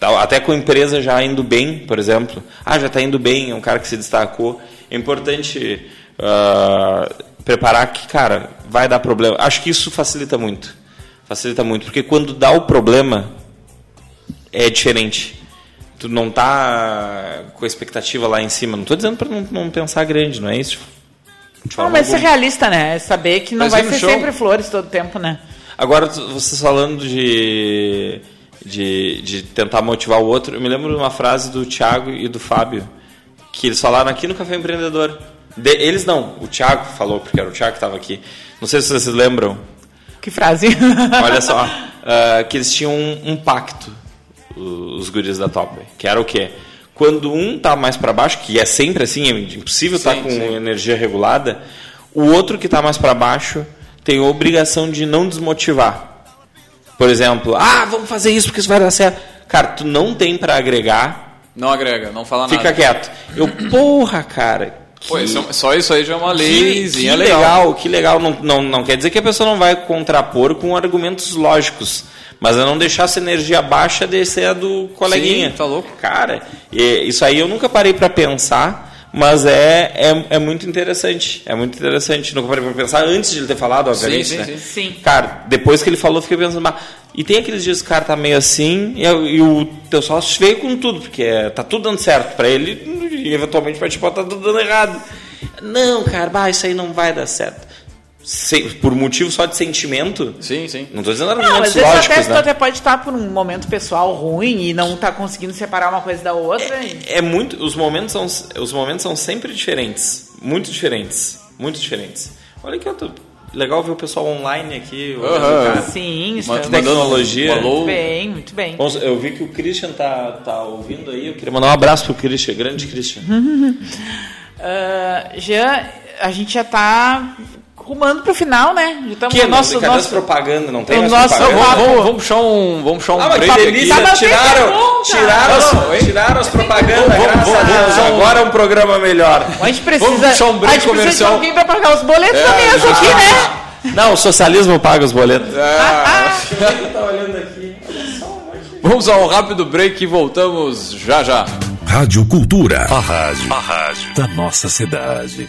Tal- até com a empresa já indo bem, por exemplo. Ah, já está indo bem, é um cara que se destacou. É importante ah, preparar que, cara, vai dar problema. Acho que isso facilita muito. Facilita muito, porque quando dá o problema, é diferente. tu não tá com a expectativa lá em cima. Não tô dizendo para não, não pensar grande, não é isso? Não, forma mas ser realista, né? É saber que não Mas vai ser show. sempre flores todo tempo, né? Agora, vocês falando de, de, de tentar motivar o outro, eu me lembro de uma frase do Thiago e do Fábio, que eles falaram aqui no Café Empreendedor. De- eles não, o Thiago falou, porque era o Thiago que estava aqui. Não sei se vocês lembram, Que frase. olha só, ah, que eles tinham um, um pacto, os guris da Top, que era o quê? Quando um tá mais para baixo, que é sempre assim, é impossível estar Sim, com sim. energia regulada, o outro que tá mais para baixo tem a obrigação de não desmotivar. Por exemplo, ah, vamos fazer isso porque isso vai dar certo. Cara, tu não tem para agregar, Não agrega, não fala fica nada. quieto. Eu, porra, cara. Que, Pô, isso é- só isso aí já é uma que, leizinha que legal. legal, que legal. Não, não, não quer dizer que a pessoa não vai contrapor com argumentos lógicos. Mas é não deixar essa energia baixa descer a do coleguinha. Sim, tá louco. Cara, e- isso aí eu nunca parei para pensar, mas é, é, é muito interessante. É muito interessante. Nunca parei para pensar antes de ele ter falado, obviamente. sim, né? sim. Sim. Cara, depois que ele falou, eu fiquei pensando, "Bah, e tem aqueles dias que o cara tá meio assim, e, e o teu sócio veio com tudo, porque é, tá tudo dando certo pra ele, e eventualmente vai te botar tudo dando errado. Não, cara, bah, isso aí não vai dar certo. Se- por motivo só de sentimento, Sim, sim. não tô dizendo argumentos às vezes lógicos, até, tu né? até pode estar por um momento pessoal ruim e não tá conseguindo separar uma coisa da outra. e- É muito, os momentos são, os momentos são sempre diferentes, muito diferentes, muito diferentes. Olha que eu tô legal ver o pessoal online aqui, cara. Sim, Uma- estamos tecnologia. Alô. muito bem, muito bem. Bom, eu vi que o Christian tá, tá ouvindo aí. Eu queria mandar um abraço pro Christian, grande Christian. Ah, Jean, a gente já tá rumando pro final, né? Já estamos Que no nosso, nosso... propaganda? Não tem o mais nosso propaganda? Vamos, vamos, vamos puxar um, vamos puxar um Ah, break delícia! aqui. Tá tiraram, pergunta. tiraram, as- Não, tiraram as propagandas, Vamos, graças vamos, a Deus. vamos. Agora é um programa melhor. A gente precisa, Vamos puxar um break a gente precisa de comercial. alguém pra pagar os boletos É, da mesa aqui, né? Não, o socialismo paga os boletos. Ah, tá olhando aqui. vamos a um rápido break e voltamos já já. Rádio Cultura. A rádio. A rádio da nossa cidade.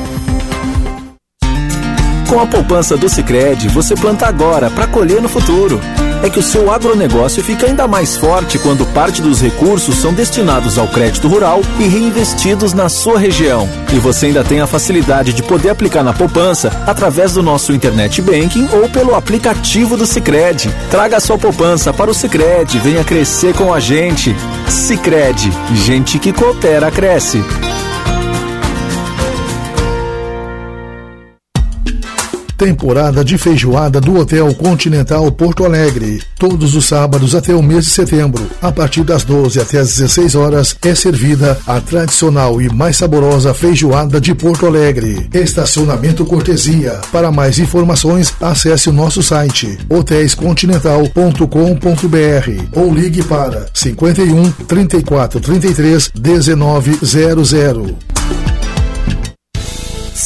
Com a poupança do Sicredi, você planta agora para colher no futuro. É que o seu agronegócio fica ainda mais forte quando parte dos recursos são destinados ao crédito rural e reinvestidos na sua região. E você ainda tem a facilidade de poder aplicar na poupança através do nosso internet banking ou pelo aplicativo do Sicredi. Traga sua poupança para o Sicredi, venha crescer com a gente. Sicredi, gente que coopera cresce. Temporada de feijoada do Hotel Continental Porto Alegre. Todos os sábados até o mês de setembro, a partir das 12 até as 16 horas, é servida a tradicional e mais saborosa feijoada de Porto Alegre. Estacionamento cortesia. Para mais informações, acesse o nosso site hotéiscontinental.com.br ou ligue para 51 34 33 1900.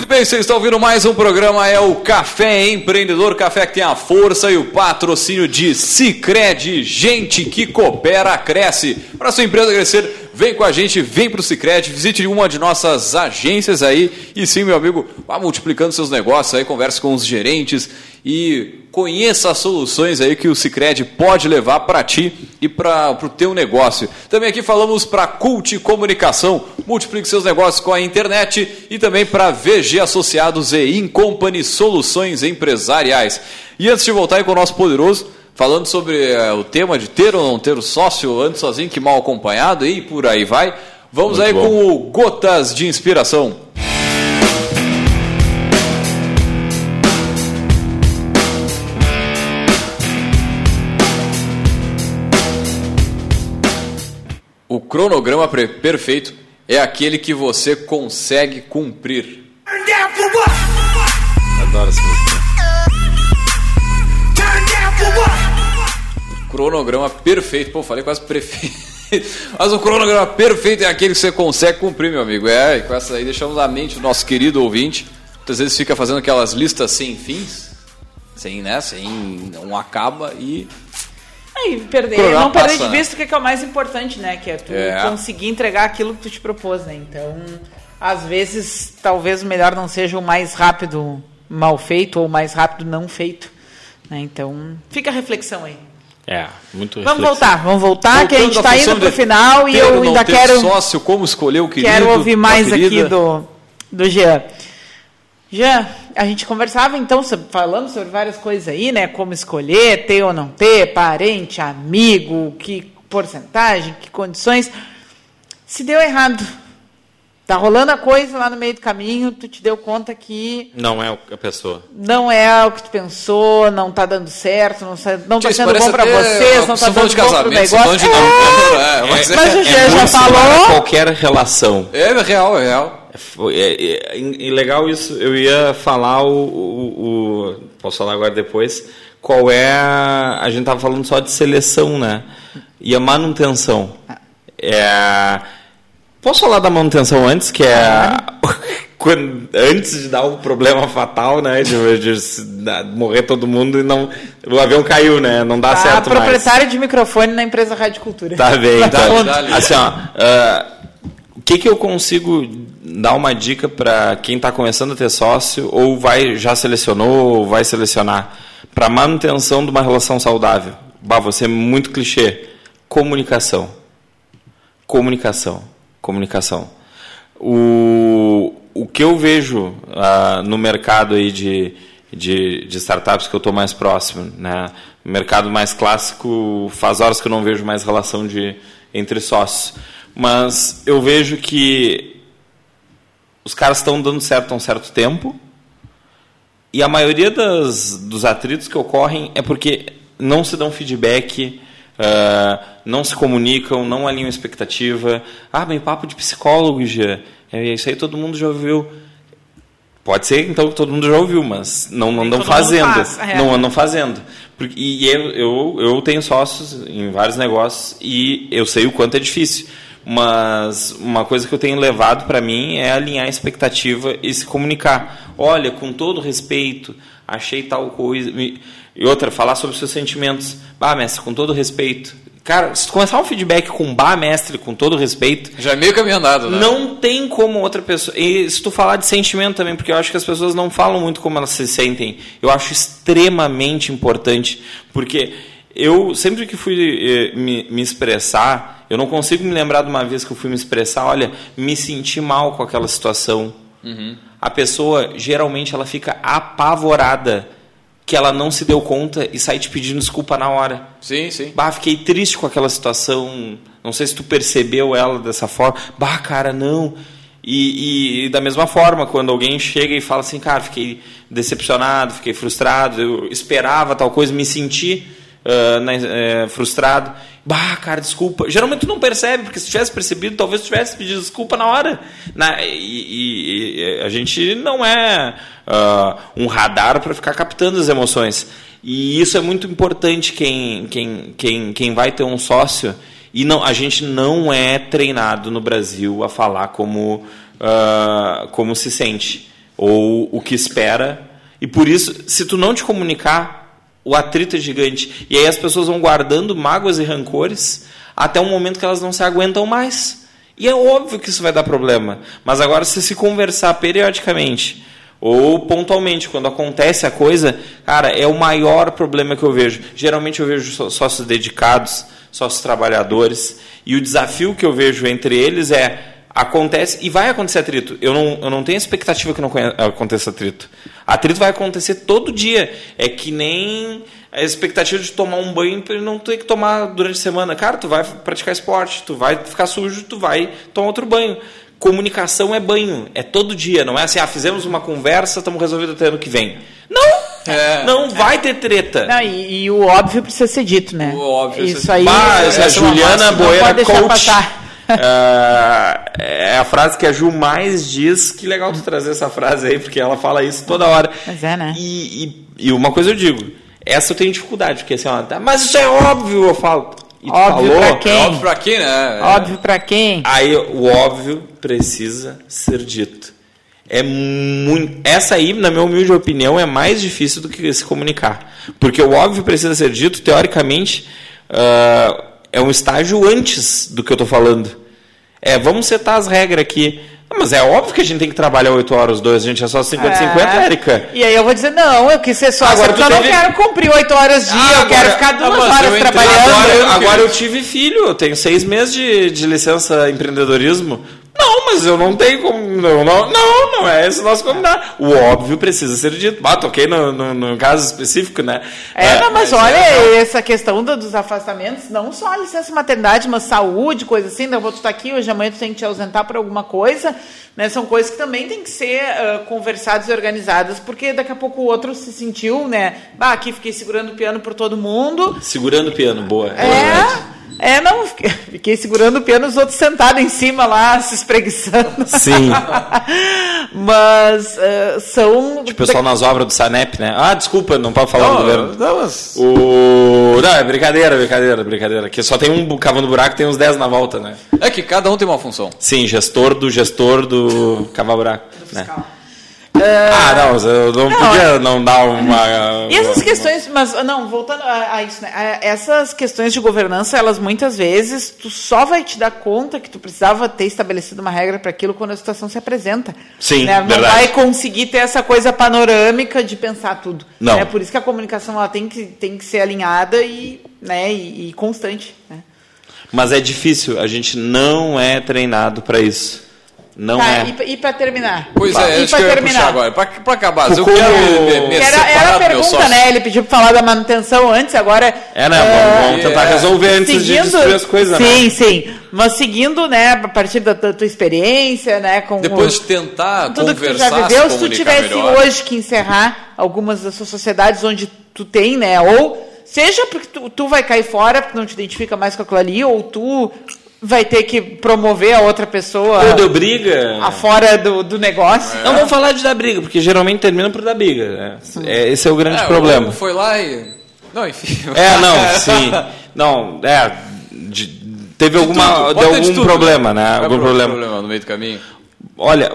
Muito bem, vocês estão ouvindo mais um programa, é o Café Empreendedor, café que tem a força e o patrocínio de Cicred, gente que coopera, cresce. Para sua empresa crescer, vem com a gente, vem para o Cicred, visite uma de nossas agências aí e sim, meu amigo, vá multiplicando seus negócios aí, converse com os gerentes e conheça as soluções aí que o Cicred pode levar para ti e para o teu negócio. Também aqui falamos para Cult Comunicação, multiplique seus negócios com a internet e também para VG Associados e Incompany Soluções Empresariais. E antes de voltar aí com o nosso poderoso, falando sobre uh, o tema de ter ou não ter o sócio, antes sozinho que mal acompanhado e por aí vai, vamos Muito aí bom. com o Gotas de Inspiração. O cronograma perfeito é aquele que você consegue cumprir. Adoro essa música. O cronograma perfeito. Pô, falei quase prefeito. Mas o cronograma perfeito é aquele que você consegue cumprir, meu amigo. É, e com essa aí deixamos a mente do nosso querido ouvinte. Muitas vezes fica fazendo aquelas listas sem fins, sem, né, sem não acaba e e perder, não perder de vista o que é, o mais importante, né? Que é tu é. conseguir entregar aquilo que tu te propôs, né? Então, às vezes, talvez o melhor não seja o mais rápido mal feito ou o mais rápido não feito. Né? Então, fica a reflexão aí. É, muito Vamos voltar, vamos voltar, Voltando que a gente está indo para o final e eu ainda quero. sócio, como escolher o querido, Quero ouvir mais aqui do, do Jean. Jean, a gente conversava então, sobre, falando sobre várias coisas aí, né? Como escolher, ter ou não ter, parente, amigo, que porcentagem, que condições. Se deu errado, tá rolando a coisa lá no meio do caminho, tu te deu conta que. Não é a pessoa. Não é o que tu pensou, não tá dando certo, não, não tá sendo bom para vocês, não tá dando de bom pro negócio. De é, é, mas, mas o Jean é já falou. Qualquer relação. É real, é real. É, é, é, legal isso. Eu ia falar o, o, o, Posso falar agora depois. Qual é. A, a gente estava falando só de seleção, né? E a manutenção. É, posso falar da manutenção antes, que é. Quando, antes de dar um problema fatal, né? De, de, de, morrer todo mundo e não. O avião caiu, né? Não dá tá certo. proprietário mais. de microfone na empresa Rádio Cultura. Tá bem, então. assim, ó. Uh, o que, que eu consigo dar uma dica para quem está começando a ter sócio ou vai já selecionou ou vai selecionar para manutenção de uma relação saudável? Bah, você é muito clichê. Comunicação. Comunicação. Comunicação. O, o que eu vejo ah, no mercado aí de, de, de startups que eu estou mais próximo, né? mercado mais clássico, faz horas que eu não vejo mais relação de, entre sócios. Mas eu vejo que os caras estão dando certo há um certo tempo. E a maioria das, dos atritos que ocorrem é porque não se dão feedback, uh, não se comunicam, não alinham expectativa. Ah, bem, papo de psicólogo, já. É isso aí todo mundo já ouviu. Pode ser, então, que todo mundo já ouviu, mas não andam fazendo. Faz, é. Não andam fazendo. E eu, eu, eu tenho sócios em vários negócios e eu sei o quanto é difícil. Mas uma coisa que eu tenho levado para mim é alinhar a expectativa e se comunicar. Olha, com todo respeito, achei tal coisa. E outra, falar sobre os seus sentimentos. Bah, mestre, com todo respeito. Cara, se tu começar um feedback com bah, mestre, com todo respeito. Já é meio caminho andado, né? Não tem como outra pessoa. E se tu falar de sentimento também, porque eu acho que as pessoas não falam muito como elas se sentem. Eu acho extremamente importante. Porque eu, sempre que fui eh, me, me expressar eu não consigo me lembrar de uma vez que eu fui me expressar, olha, me senti mal com aquela situação. Uhum. A pessoa, geralmente, ela fica apavorada que ela não se deu conta e sai te pedindo desculpa na hora. Sim, sim. Bah, fiquei triste com aquela situação. Não sei se tu percebeu ela dessa forma. Bah, cara, não. E, e, da mesma forma, quando alguém chega e fala assim, cara, fiquei decepcionado, fiquei frustrado, eu esperava tal coisa, me senti uh, né, uh, frustrado. Bah, cara, desculpa. Geralmente tu não percebe, porque se tivesse percebido, talvez tivesse pedido desculpa na hora. Na, e, e, e a gente não é uh, um radar para ficar captando as emoções. E isso é muito importante quem, quem, quem, quem vai ter um sócio. E não, a gente não é treinado no Brasil a falar como, uh, como se sente. ou o que espera. E por isso, se tu não te comunicar, o atrito é gigante. E aí as pessoas vão guardando mágoas e rancores até um momento que elas não se aguentam mais. E é óbvio que isso vai dar problema. Mas agora, se se conversar periodicamente ou pontualmente, quando acontece a coisa, cara, é o maior problema que eu vejo. Geralmente eu vejo sócios dedicados, sócios trabalhadores, e o desafio que eu vejo entre eles é acontece e vai acontecer atrito. Eu não, eu não tenho expectativa que não aconteça atrito. Atrito vai acontecer todo dia. É que nem a expectativa de tomar um banho para não ter que tomar durante a semana. Cara, tu vai praticar esporte, tu vai ficar sujo, tu vai tomar outro banho. Comunicação é banho, é todo dia, não é assim, ah, fizemos uma conversa, estamos resolvidos até ano que vem. Não! É, não vai ter treta. Não, e, e, o óbvio precisa ser dito, né? O óbvio Isso aí. Bah, é, a Juliana Boeira coach. Passar. Uh, é a frase que a Ju mais diz. Que legal tu trazer essa frase aí, porque ela fala isso toda hora. Mas é, né? E, e, e uma coisa eu digo: essa eu tenho dificuldade, porque assim, ó, tá, mas isso é óbvio, eu falo. E óbvio falou, pra quem? É óbvio pra quem, né? É. Óbvio pra quem? Aí o óbvio precisa ser dito. É muito. Essa aí, na minha humilde opinião, é mais difícil do que se comunicar. Porque o óbvio precisa ser dito, teoricamente, uh, é um estágio antes do que eu estou falando. É, vamos setar as regras aqui. Ah, mas é óbvio que a gente tem que trabalhar 8 horas os dois, a gente é só 50-50, é. Érica. E aí eu vou dizer, não, eu quis ser só agora porque eu teve... não quero cumprir 8 horas dia, ah, eu quero ficar duas ah, horas trabalhando. Agora, agora, eu tive filho, eu tenho seis meses de, de licença empreendedorismo. Não, mas eu não tenho como. Não, não, não, não é esse o nosso combinado. O óbvio precisa ser dito. Ah, toquei no, no, no caso específico, né? É, é não, mas, mas olha, é, essa questão do, dos afastamentos, não só a licença maternidade, mas saúde, coisa assim. Não vou estar aqui, hoje amanhã tu tem que te ausentar por alguma coisa. Né? São coisas que também tem que ser uh, conversadas e organizadas, porque daqui a pouco o outro se sentiu, né? Bah, aqui fiquei segurando o piano por todo mundo. Segurando o piano, boa. É. é é, não, fiquei segurando o piano, os outros sentados em cima lá, se espreguiçando. Sim. mas uh, são. Tipo, o pessoal nas obras do Sanep, né? Ah, desculpa, não pode falar não, do governo. Não, mas... o... não, é brincadeira, brincadeira, brincadeira. Que só tem um cavando buraco tem uns 10 na volta, né? É que cada um tem uma função. Sim, gestor do gestor do cavar buraco. Né? Ah, não, eu não, não podia é. não dar uma. E essas questões, mas não, voltando a, a isso, né? Essas questões de governança, elas muitas vezes tu só vai te dar conta que tu precisava ter estabelecido uma regra para aquilo quando a situação se apresenta. Sim, né? Não verdade. vai conseguir ter essa coisa panorâmica de pensar tudo. Não. É por isso que a comunicação ela tem que, tem que ser alinhada e, né, e, e constante. Né? Mas é difícil, a gente não é treinado para isso. Não tá, é. E, e para terminar? Pois é, e que eu terminar? agora. Para acabar, eu quero me, me era, era a pergunta, né? Ele pediu para falar da manutenção antes, agora... É, né? Uh, vamos tentar é, resolver antes seguindo, de destruir as coisas, Sim, né? sim. Mas seguindo, né, a partir da, tua experiência, né? Com, Depois de tentar tudo conversar, que tu já viveu, se, se tu tivesse melhor. hoje que encerrar algumas das suas sociedades onde tu tem, né? Ou... Seja porque tu, tu, vai cair fora, porque não te identifica mais com aquilo ali, ou tu vai ter que promover a outra pessoa. Ou deu briga. A fora do, do negócio. É. Não vamos falar de dar briga, porque geralmente termina por dar briga. Né? É, esse é o grande é, problema. Foi lá e. Não, enfim. É, não, sim. Não, é. De, teve de alguma. Deu algum tudo, problema, né? né? Algum problema. problema no meio do caminho. Olha,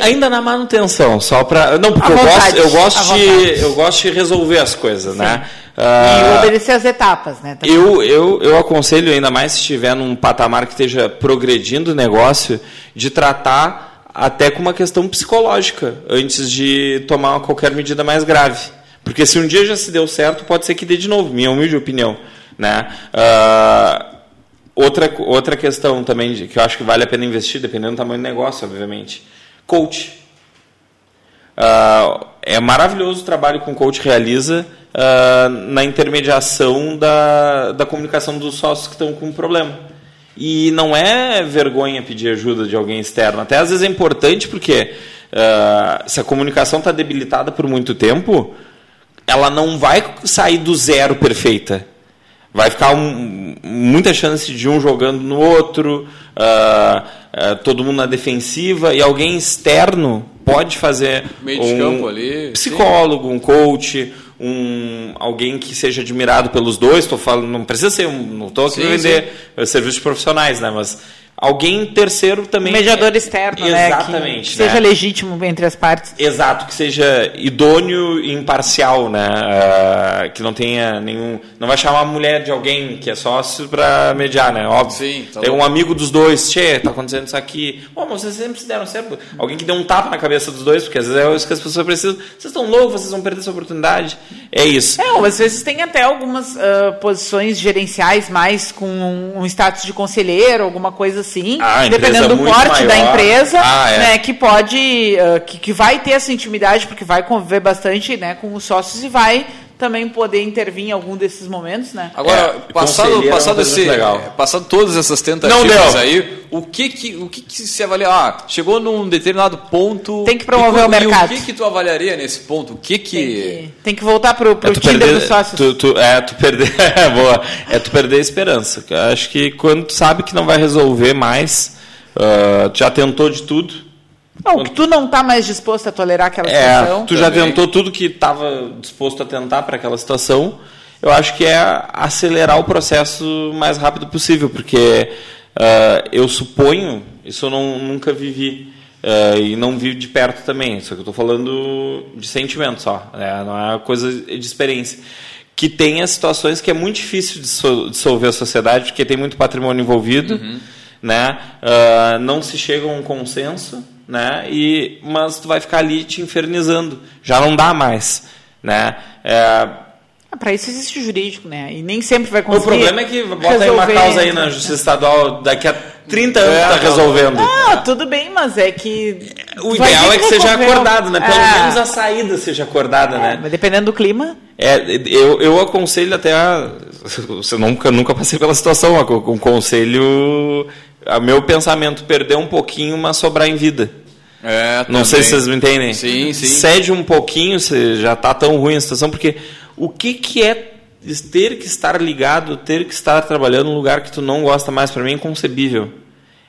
ainda na manutenção, só para não porque eu gosto, eu gosto de eu gosto de resolver as coisas, né? Sim. né? Uh, e obedecer as etapas, né? Também. Eu, eu, eu aconselho ainda mais se estiver num patamar que esteja progredindo o negócio, de tratar até com uma questão psicológica antes de tomar qualquer medida mais grave. Porque se um dia já se deu certo, pode ser que dê de novo, minha humilde opinião. Né? Uh, outra, outra questão também que eu acho que vale a pena investir, dependendo do tamanho do negócio, obviamente. Coach. Uh, é maravilhoso o trabalho que o coach realiza uh, na intermediação da, da comunicação dos sócios que estão com um problema. E não é vergonha pedir ajuda de alguém externo. Até às vezes é importante porque uh, se a comunicação está debilitada por muito tempo, ela não vai sair do zero perfeita. Vai ficar um, muita chance de um jogando no outro, uh, uh, todo mundo na defensiva, e alguém externo pode fazer Meio de um campo ali, psicólogo, sim. um coach, um alguém que seja admirado pelos dois. Tô falando, não precisa ser um, não estou querendo vender sim. serviços profissionais, né? Mas alguém terceiro também. Mediador externo, Exatamente. né? Que seja né? legítimo entre as partes. Exato, que seja idôneo e imparcial, né? Ah, que não tenha nenhum. Não vai chamar a mulher de alguém que é sócio para mediar, né? Óbvio. Sim, tá Tem bom. um amigo dos dois, tchê, tá acontecendo isso aqui. Pô, mas vocês sempre se deram certo. Alguém que dê um tapa na cabeça dos dois, porque às vezes é isso que as pessoas precisam. Vocês estão loucos, vocês vão perder essa oportunidade. É isso. É, ou às vezes tem até algumas ah, posições gerenciais mais com um, um status de conselheiro, alguma coisa assim, Ah, a empresa dependendo do muito porte da empresa, Ah, é. né, que pode, ah, que, que vai ter essa intimidade, porque vai conviver bastante, né, com os sócios e vai também poder intervir em algum desses momentos, né? Agora, É, passado, é passado, coisa esse, legal. é, passado todas essas tentativas aí, o que que, o que que se avalia? Ah, chegou num determinado ponto... Tem que promover e, o mercado. O que que tu avaliaria nesse ponto? O que que... Tem que, tem que voltar pro, pro É tu Tinder perder, dos sócios. tu, tu- é, tu perder, é, boa, é tu perder a esperança. Eu Acho que quando tu sabe que não vai resolver mais, tu já tentou de tudo, Não, que tu não tá mais disposto a tolerar aquela É, situação. tu já Também. tentou tudo que estava disposto a tentar para aquela situação. Eu acho que é acelerar o processo o mais rápido possível, porque ah, eu suponho, isso eu não, nunca vivi ah, e não vi de perto também. Só que eu estou falando de sentimento só, né? não é coisa de experiência. Que tem as situações que é muito difícil de disso- dissolver a sociedade, porque tem muito patrimônio envolvido, né? Ah, não se chega a um consenso, né? E mas tu vai ficar ali te infernizando, já não dá mais, né? É, Ah, pra isso existe o jurídico, né? E nem sempre vai o conseguir. problema é que bota aí uma resolver. causa aí na justiça estadual daqui a 30 anos É, tá resolvendo. Ah, tudo bem, mas é que. O ideal é que seja resolver. acordado, né? Pelo É. menos a saída seja acordada, É, né? Mas dependendo do clima. É, eu, eu aconselho até a. Você nunca, nunca passei pela situação, com conselho. A meu pensamento, perder um pouquinho, mas sobrar em vida. É, Não sei se vocês me entendem. Sim, sim. Cede um pouquinho, se já está tão ruim a situação, porque o que, que é ter que estar ligado, ter que estar trabalhando num lugar que tu não gosta mais, para mim é inconcebível.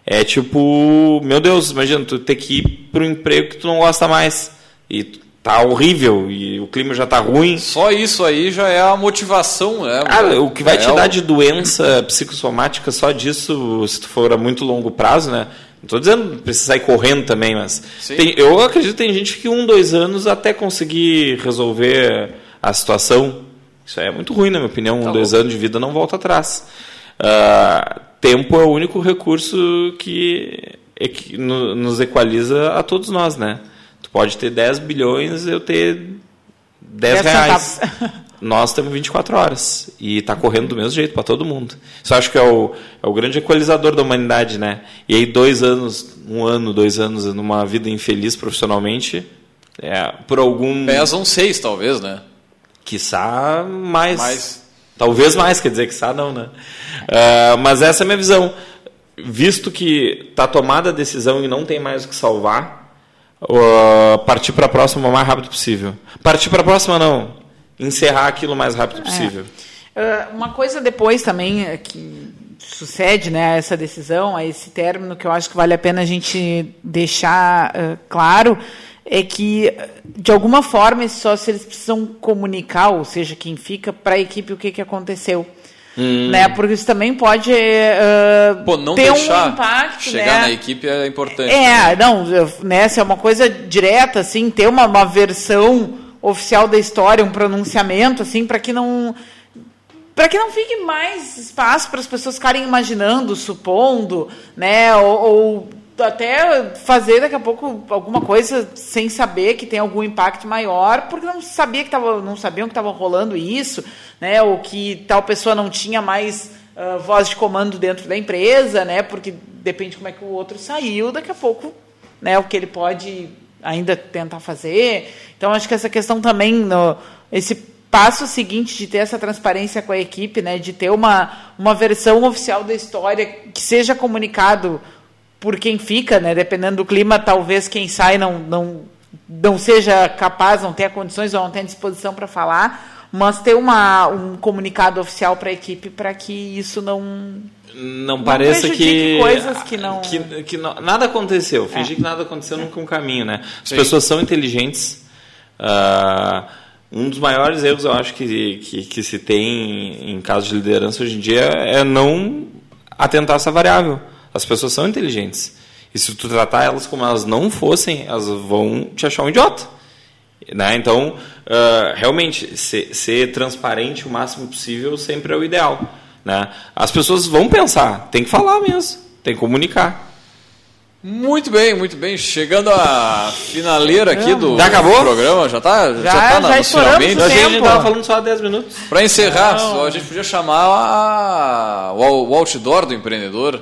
É tipo, meu Deus, imagina, tu ter que ir para um emprego que tu não gosta mais. E tá horrível, e o clima já tá ruim. Só isso aí já é a motivação, né? Cara, o que vai É te dar de doença psicossomática só disso, se tu for a muito longo prazo, né? Não tô dizendo que precisa sair correndo também, mas tem- eu acredito que tem gente que um, dois anos até conseguir resolver a situação. Isso aí é muito ruim, na minha opinião. Um, Tá dois anos de vida não volta atrás. Ah, tempo é o único recurso que, equi- no- nos equaliza a todos nós, né? Tu pode ter 10 bilhões, eu ter 10 10 reais. Nós temos 24 horas e está correndo do mesmo jeito para todo mundo. Isso acho que é o, é o grande equalizador da humanidade, né? E aí dois anos, um ano, dois anos numa vida infeliz profissionalmente, é, por algum, Pesam seis, talvez, né? quiçá mais, Mais. talvez mais, quer dizer quiçá não, né? Ah, mas essa é a minha visão. Visto que está tomada a decisão e não tem mais o que salvar, ah, partir para a próxima o mais rápido possível. Partir para a próxima não, encerrar aquilo o mais rápido possível. Ah, uma coisa depois também é, que sucede né, a essa decisão, a esse término, que eu acho que vale a pena a gente deixar ah, claro, é que, de alguma forma, esses sócios eles precisam comunicar, ou seja, quem fica, para a equipe o que, que aconteceu. Né? Porque isso também pode ah, Pô, não ter deixar um impacto. chegar né? na equipe é importante. É, não, eu- né, se é uma coisa direta, assim, ter uma, uma versão oficial da história, um pronunciamento, assim, para que não para que não fique mais espaço para as pessoas ficarem imaginando, supondo, né, ou, ou até fazer daqui a pouco alguma coisa sem saber que tem algum impacto maior, porque não sabia que tava, não sabiam que estava rolando isso, né, ou que tal pessoa não tinha mais ah, voz de comando dentro da empresa, né, porque depende de como é que o outro saiu, daqui a pouco, né, o que ele pode ainda tentar fazer. Então acho que essa questão também no, esse passo seguinte de ter essa transparência com a equipe, né, de ter uma, uma versão oficial da história que seja comunicado por quem fica, né, dependendo do clima, talvez quem sai não, não, não seja capaz, não tenha condições ou não tenha disposição para falar, mas ter uma, um comunicado oficial para a equipe para que isso não Não, Não pareça que, coisas que não- que, que não- nada aconteceu. É. Fingir que nada aconteceu nunca é um caminho, né? As Sim. pessoas são inteligentes. ah, um dos maiores erros, eu acho, que, que, que se tem em casos de liderança hoje em dia é não atentar essa variável. As pessoas são inteligentes. E se tu tratar elas como elas não fossem, elas vão te achar um idiota. Né? Então, uh, realmente, ser, ser, transparente o máximo possível sempre é o ideal. Né? As pessoas vão pensar, tem que falar mesmo, tem que comunicar. Muito bem, muito bem. Chegando à finaleira aqui do, já acabou? programa, já está Já, já tá na, já nos finalmente. A gente estava falando só há 10 minutos. Para encerrar, só, a gente podia chamar a- o, o outdoor do empreendedor.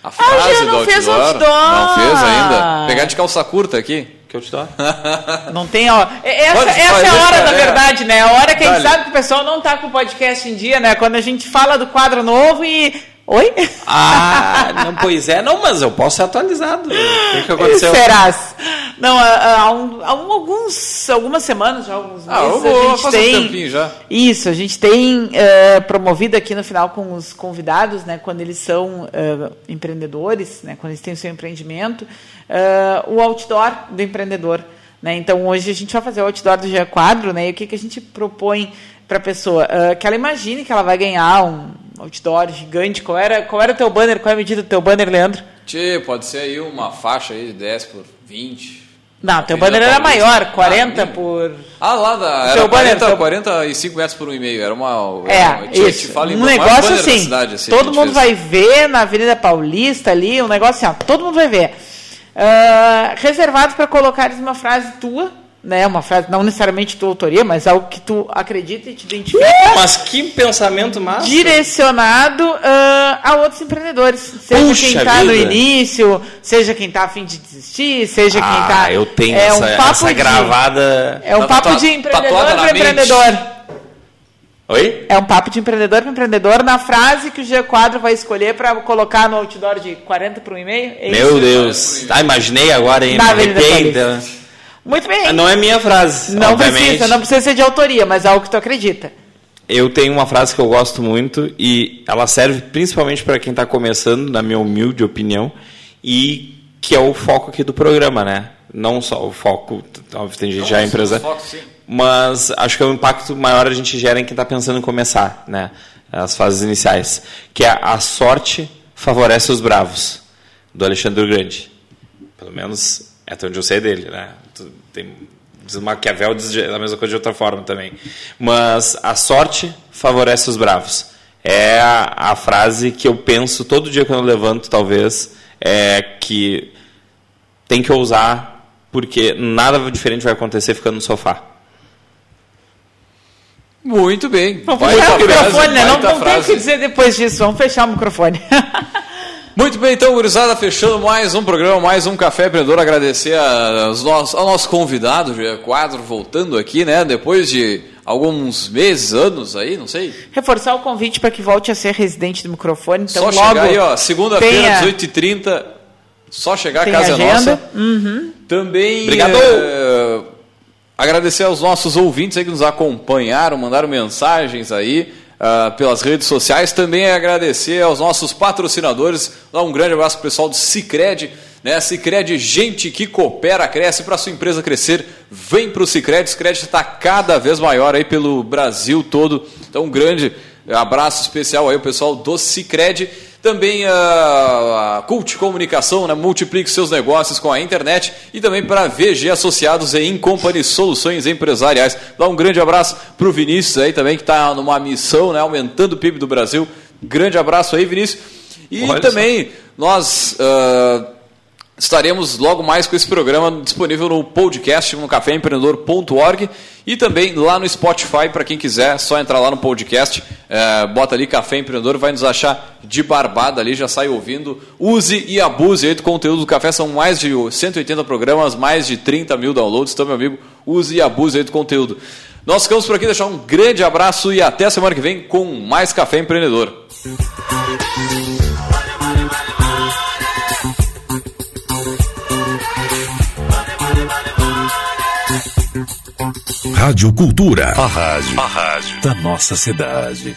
A frase já do não fez outdoor. outdoor. Não fez ainda. Pegar de calça curta aqui. Que eu te dou. Não tem, ó. é- Essa, Pode- essa pode é a hora, é. verdade, né? A hora que a gente sabe que o pessoal não tá com o podcast em dia, né? Quando a gente fala do quadro novo e. Oi? Ah, não, pois é. Não, mas eu posso ser atualizado. O que, que aconteceu? Serás? Não, há, há um- há um- alguns, algumas semanas, já alguns meses, Ah, eu a vou gente fazer um tem... tempinho já. Isso, a gente tem eh, promovido aqui no final com os convidados, né, quando eles são eh, empreendedores, né, quando eles têm o seu empreendimento, eh, o outdoor do empreendedor. Né? Então, hoje a gente vai fazer o outdoor do G Quadro, né, e o que, que a gente propõe para a pessoa? Eh, que ela imagine que ela vai ganhar um outdoor gigante. Qual era, qual era o teu banner? Qual é a medida do teu banner, Leandro? Tchê, pode ser aí uma faixa aí de 10 por 20. Não, teu banner era maior, 40 Ah, por... Ah, lá da. Era teu banner, 40, teu- 45 metros por um e meio. Era uma. É, era isso. falo um negócio banner assim, cidade, assim, todo mundo fez. vai ver na Avenida Paulista ali, um negócio assim, ó, todo mundo vai ver. Ah, reservado para colocares uma frase tua, né, uma frase não necessariamente tua autoria, mas algo que tu acredita e te identifica, Mas que pensamento massa. direcionado ah, a outros empreendedores. Seja Puxa quem está no início, seja quem está a fim de desistir, seja quem está... Ah, eu tenho é essa, um papo essa de- gravada. É um Tá papo de empreendedor tatuada na para empreendedor. Oi? É um papo de empreendedor para empreendedor na frase que o G Quadro vai escolher para colocar no outdoor de 40 para um e-mail. É Meu? Deus. Ah, imaginei agora, hein? Na arrependa. Muito bem. Ah, Não é minha frase, Não obviamente. precisa, não precisa ser de autoria, mas é algo que tu acredita. Eu tenho uma frase que eu gosto muito e ela serve principalmente para quem está começando, na minha humilde opinião, e que é o foco aqui do programa, né? Não só o foco, óbvio, tem gente já é empresa, foco, sim. mas acho que é o impacto maior a gente gera em quem está pensando em começar, né? As fases iniciais, que é a sorte favorece os bravos, do Alexandre Grande. Pelo menos é até onde eu sei dele, né? Tem, diz Maquiavel diz a mesma coisa de outra forma também. Mas a sorte favorece os bravos. É a, a frase que eu penso todo dia quando eu levanto, talvez, é que tem que ousar, porque nada diferente vai acontecer ficando no sofá. Muito bem. Vamos fechar o frase, microfone, né? Não, não tem o frase. que dizer depois disso. Vamos fechar o microfone. Muito bem, então, gurizada, fechando mais um programa, mais um Café Empreendedor. Agradecer aos nossos, ao nosso convidado, G Quadro, voltando aqui, né? Depois de alguns meses, anos aí, não sei. Reforçar o convite para que volte a ser residente do microfone. Então, só logo chegar aí, ó, segunda-feira, tenha- 18h30. Só chegar, a casa é agenda. nossa. Também Obrigado. eh, agradecer aos nossos ouvintes aí que nos acompanharam, mandaram mensagens aí ah, pelas redes sociais. Também agradecer aos nossos patrocinadores. Dar um grande abraço pro pessoal do Cicred. Né? Cicred, gente que coopera, cresce para sua empresa crescer. Vem para o Cicred. O Cicred está cada vez maior aí pelo Brasil todo. Então, um grande abraço especial aí ao pessoal do Cicred. Também a, a Cult Comunicação, né? multiplique seus negócios com a internet e também para VG Associados e Incompany Soluções Empresariais. Dá um grande abraço para o Vinícius aí também, que está numa missão, né? aumentando o PIB do Brasil. Grande abraço aí, Vinícius. E Olha também nós ah, estaremos logo mais com esse programa disponível no podcast no caféempreendedor.org e também lá no Spotify para quem quiser, é só entrar lá no podcast, eh, bota ali Café Empreendedor, vai nos achar de barbada ali, já sai ouvindo. Use e abuse aí do conteúdo do café, são mais de 180 programas, mais de 30 mil downloads, então meu amigo, use e abuse aí do conteúdo. Nós ficamos por aqui, deixar um grande abraço e até semana que vem com mais Café Empreendedor. Rádio Cultura. A rádio. A rádio da nossa cidade.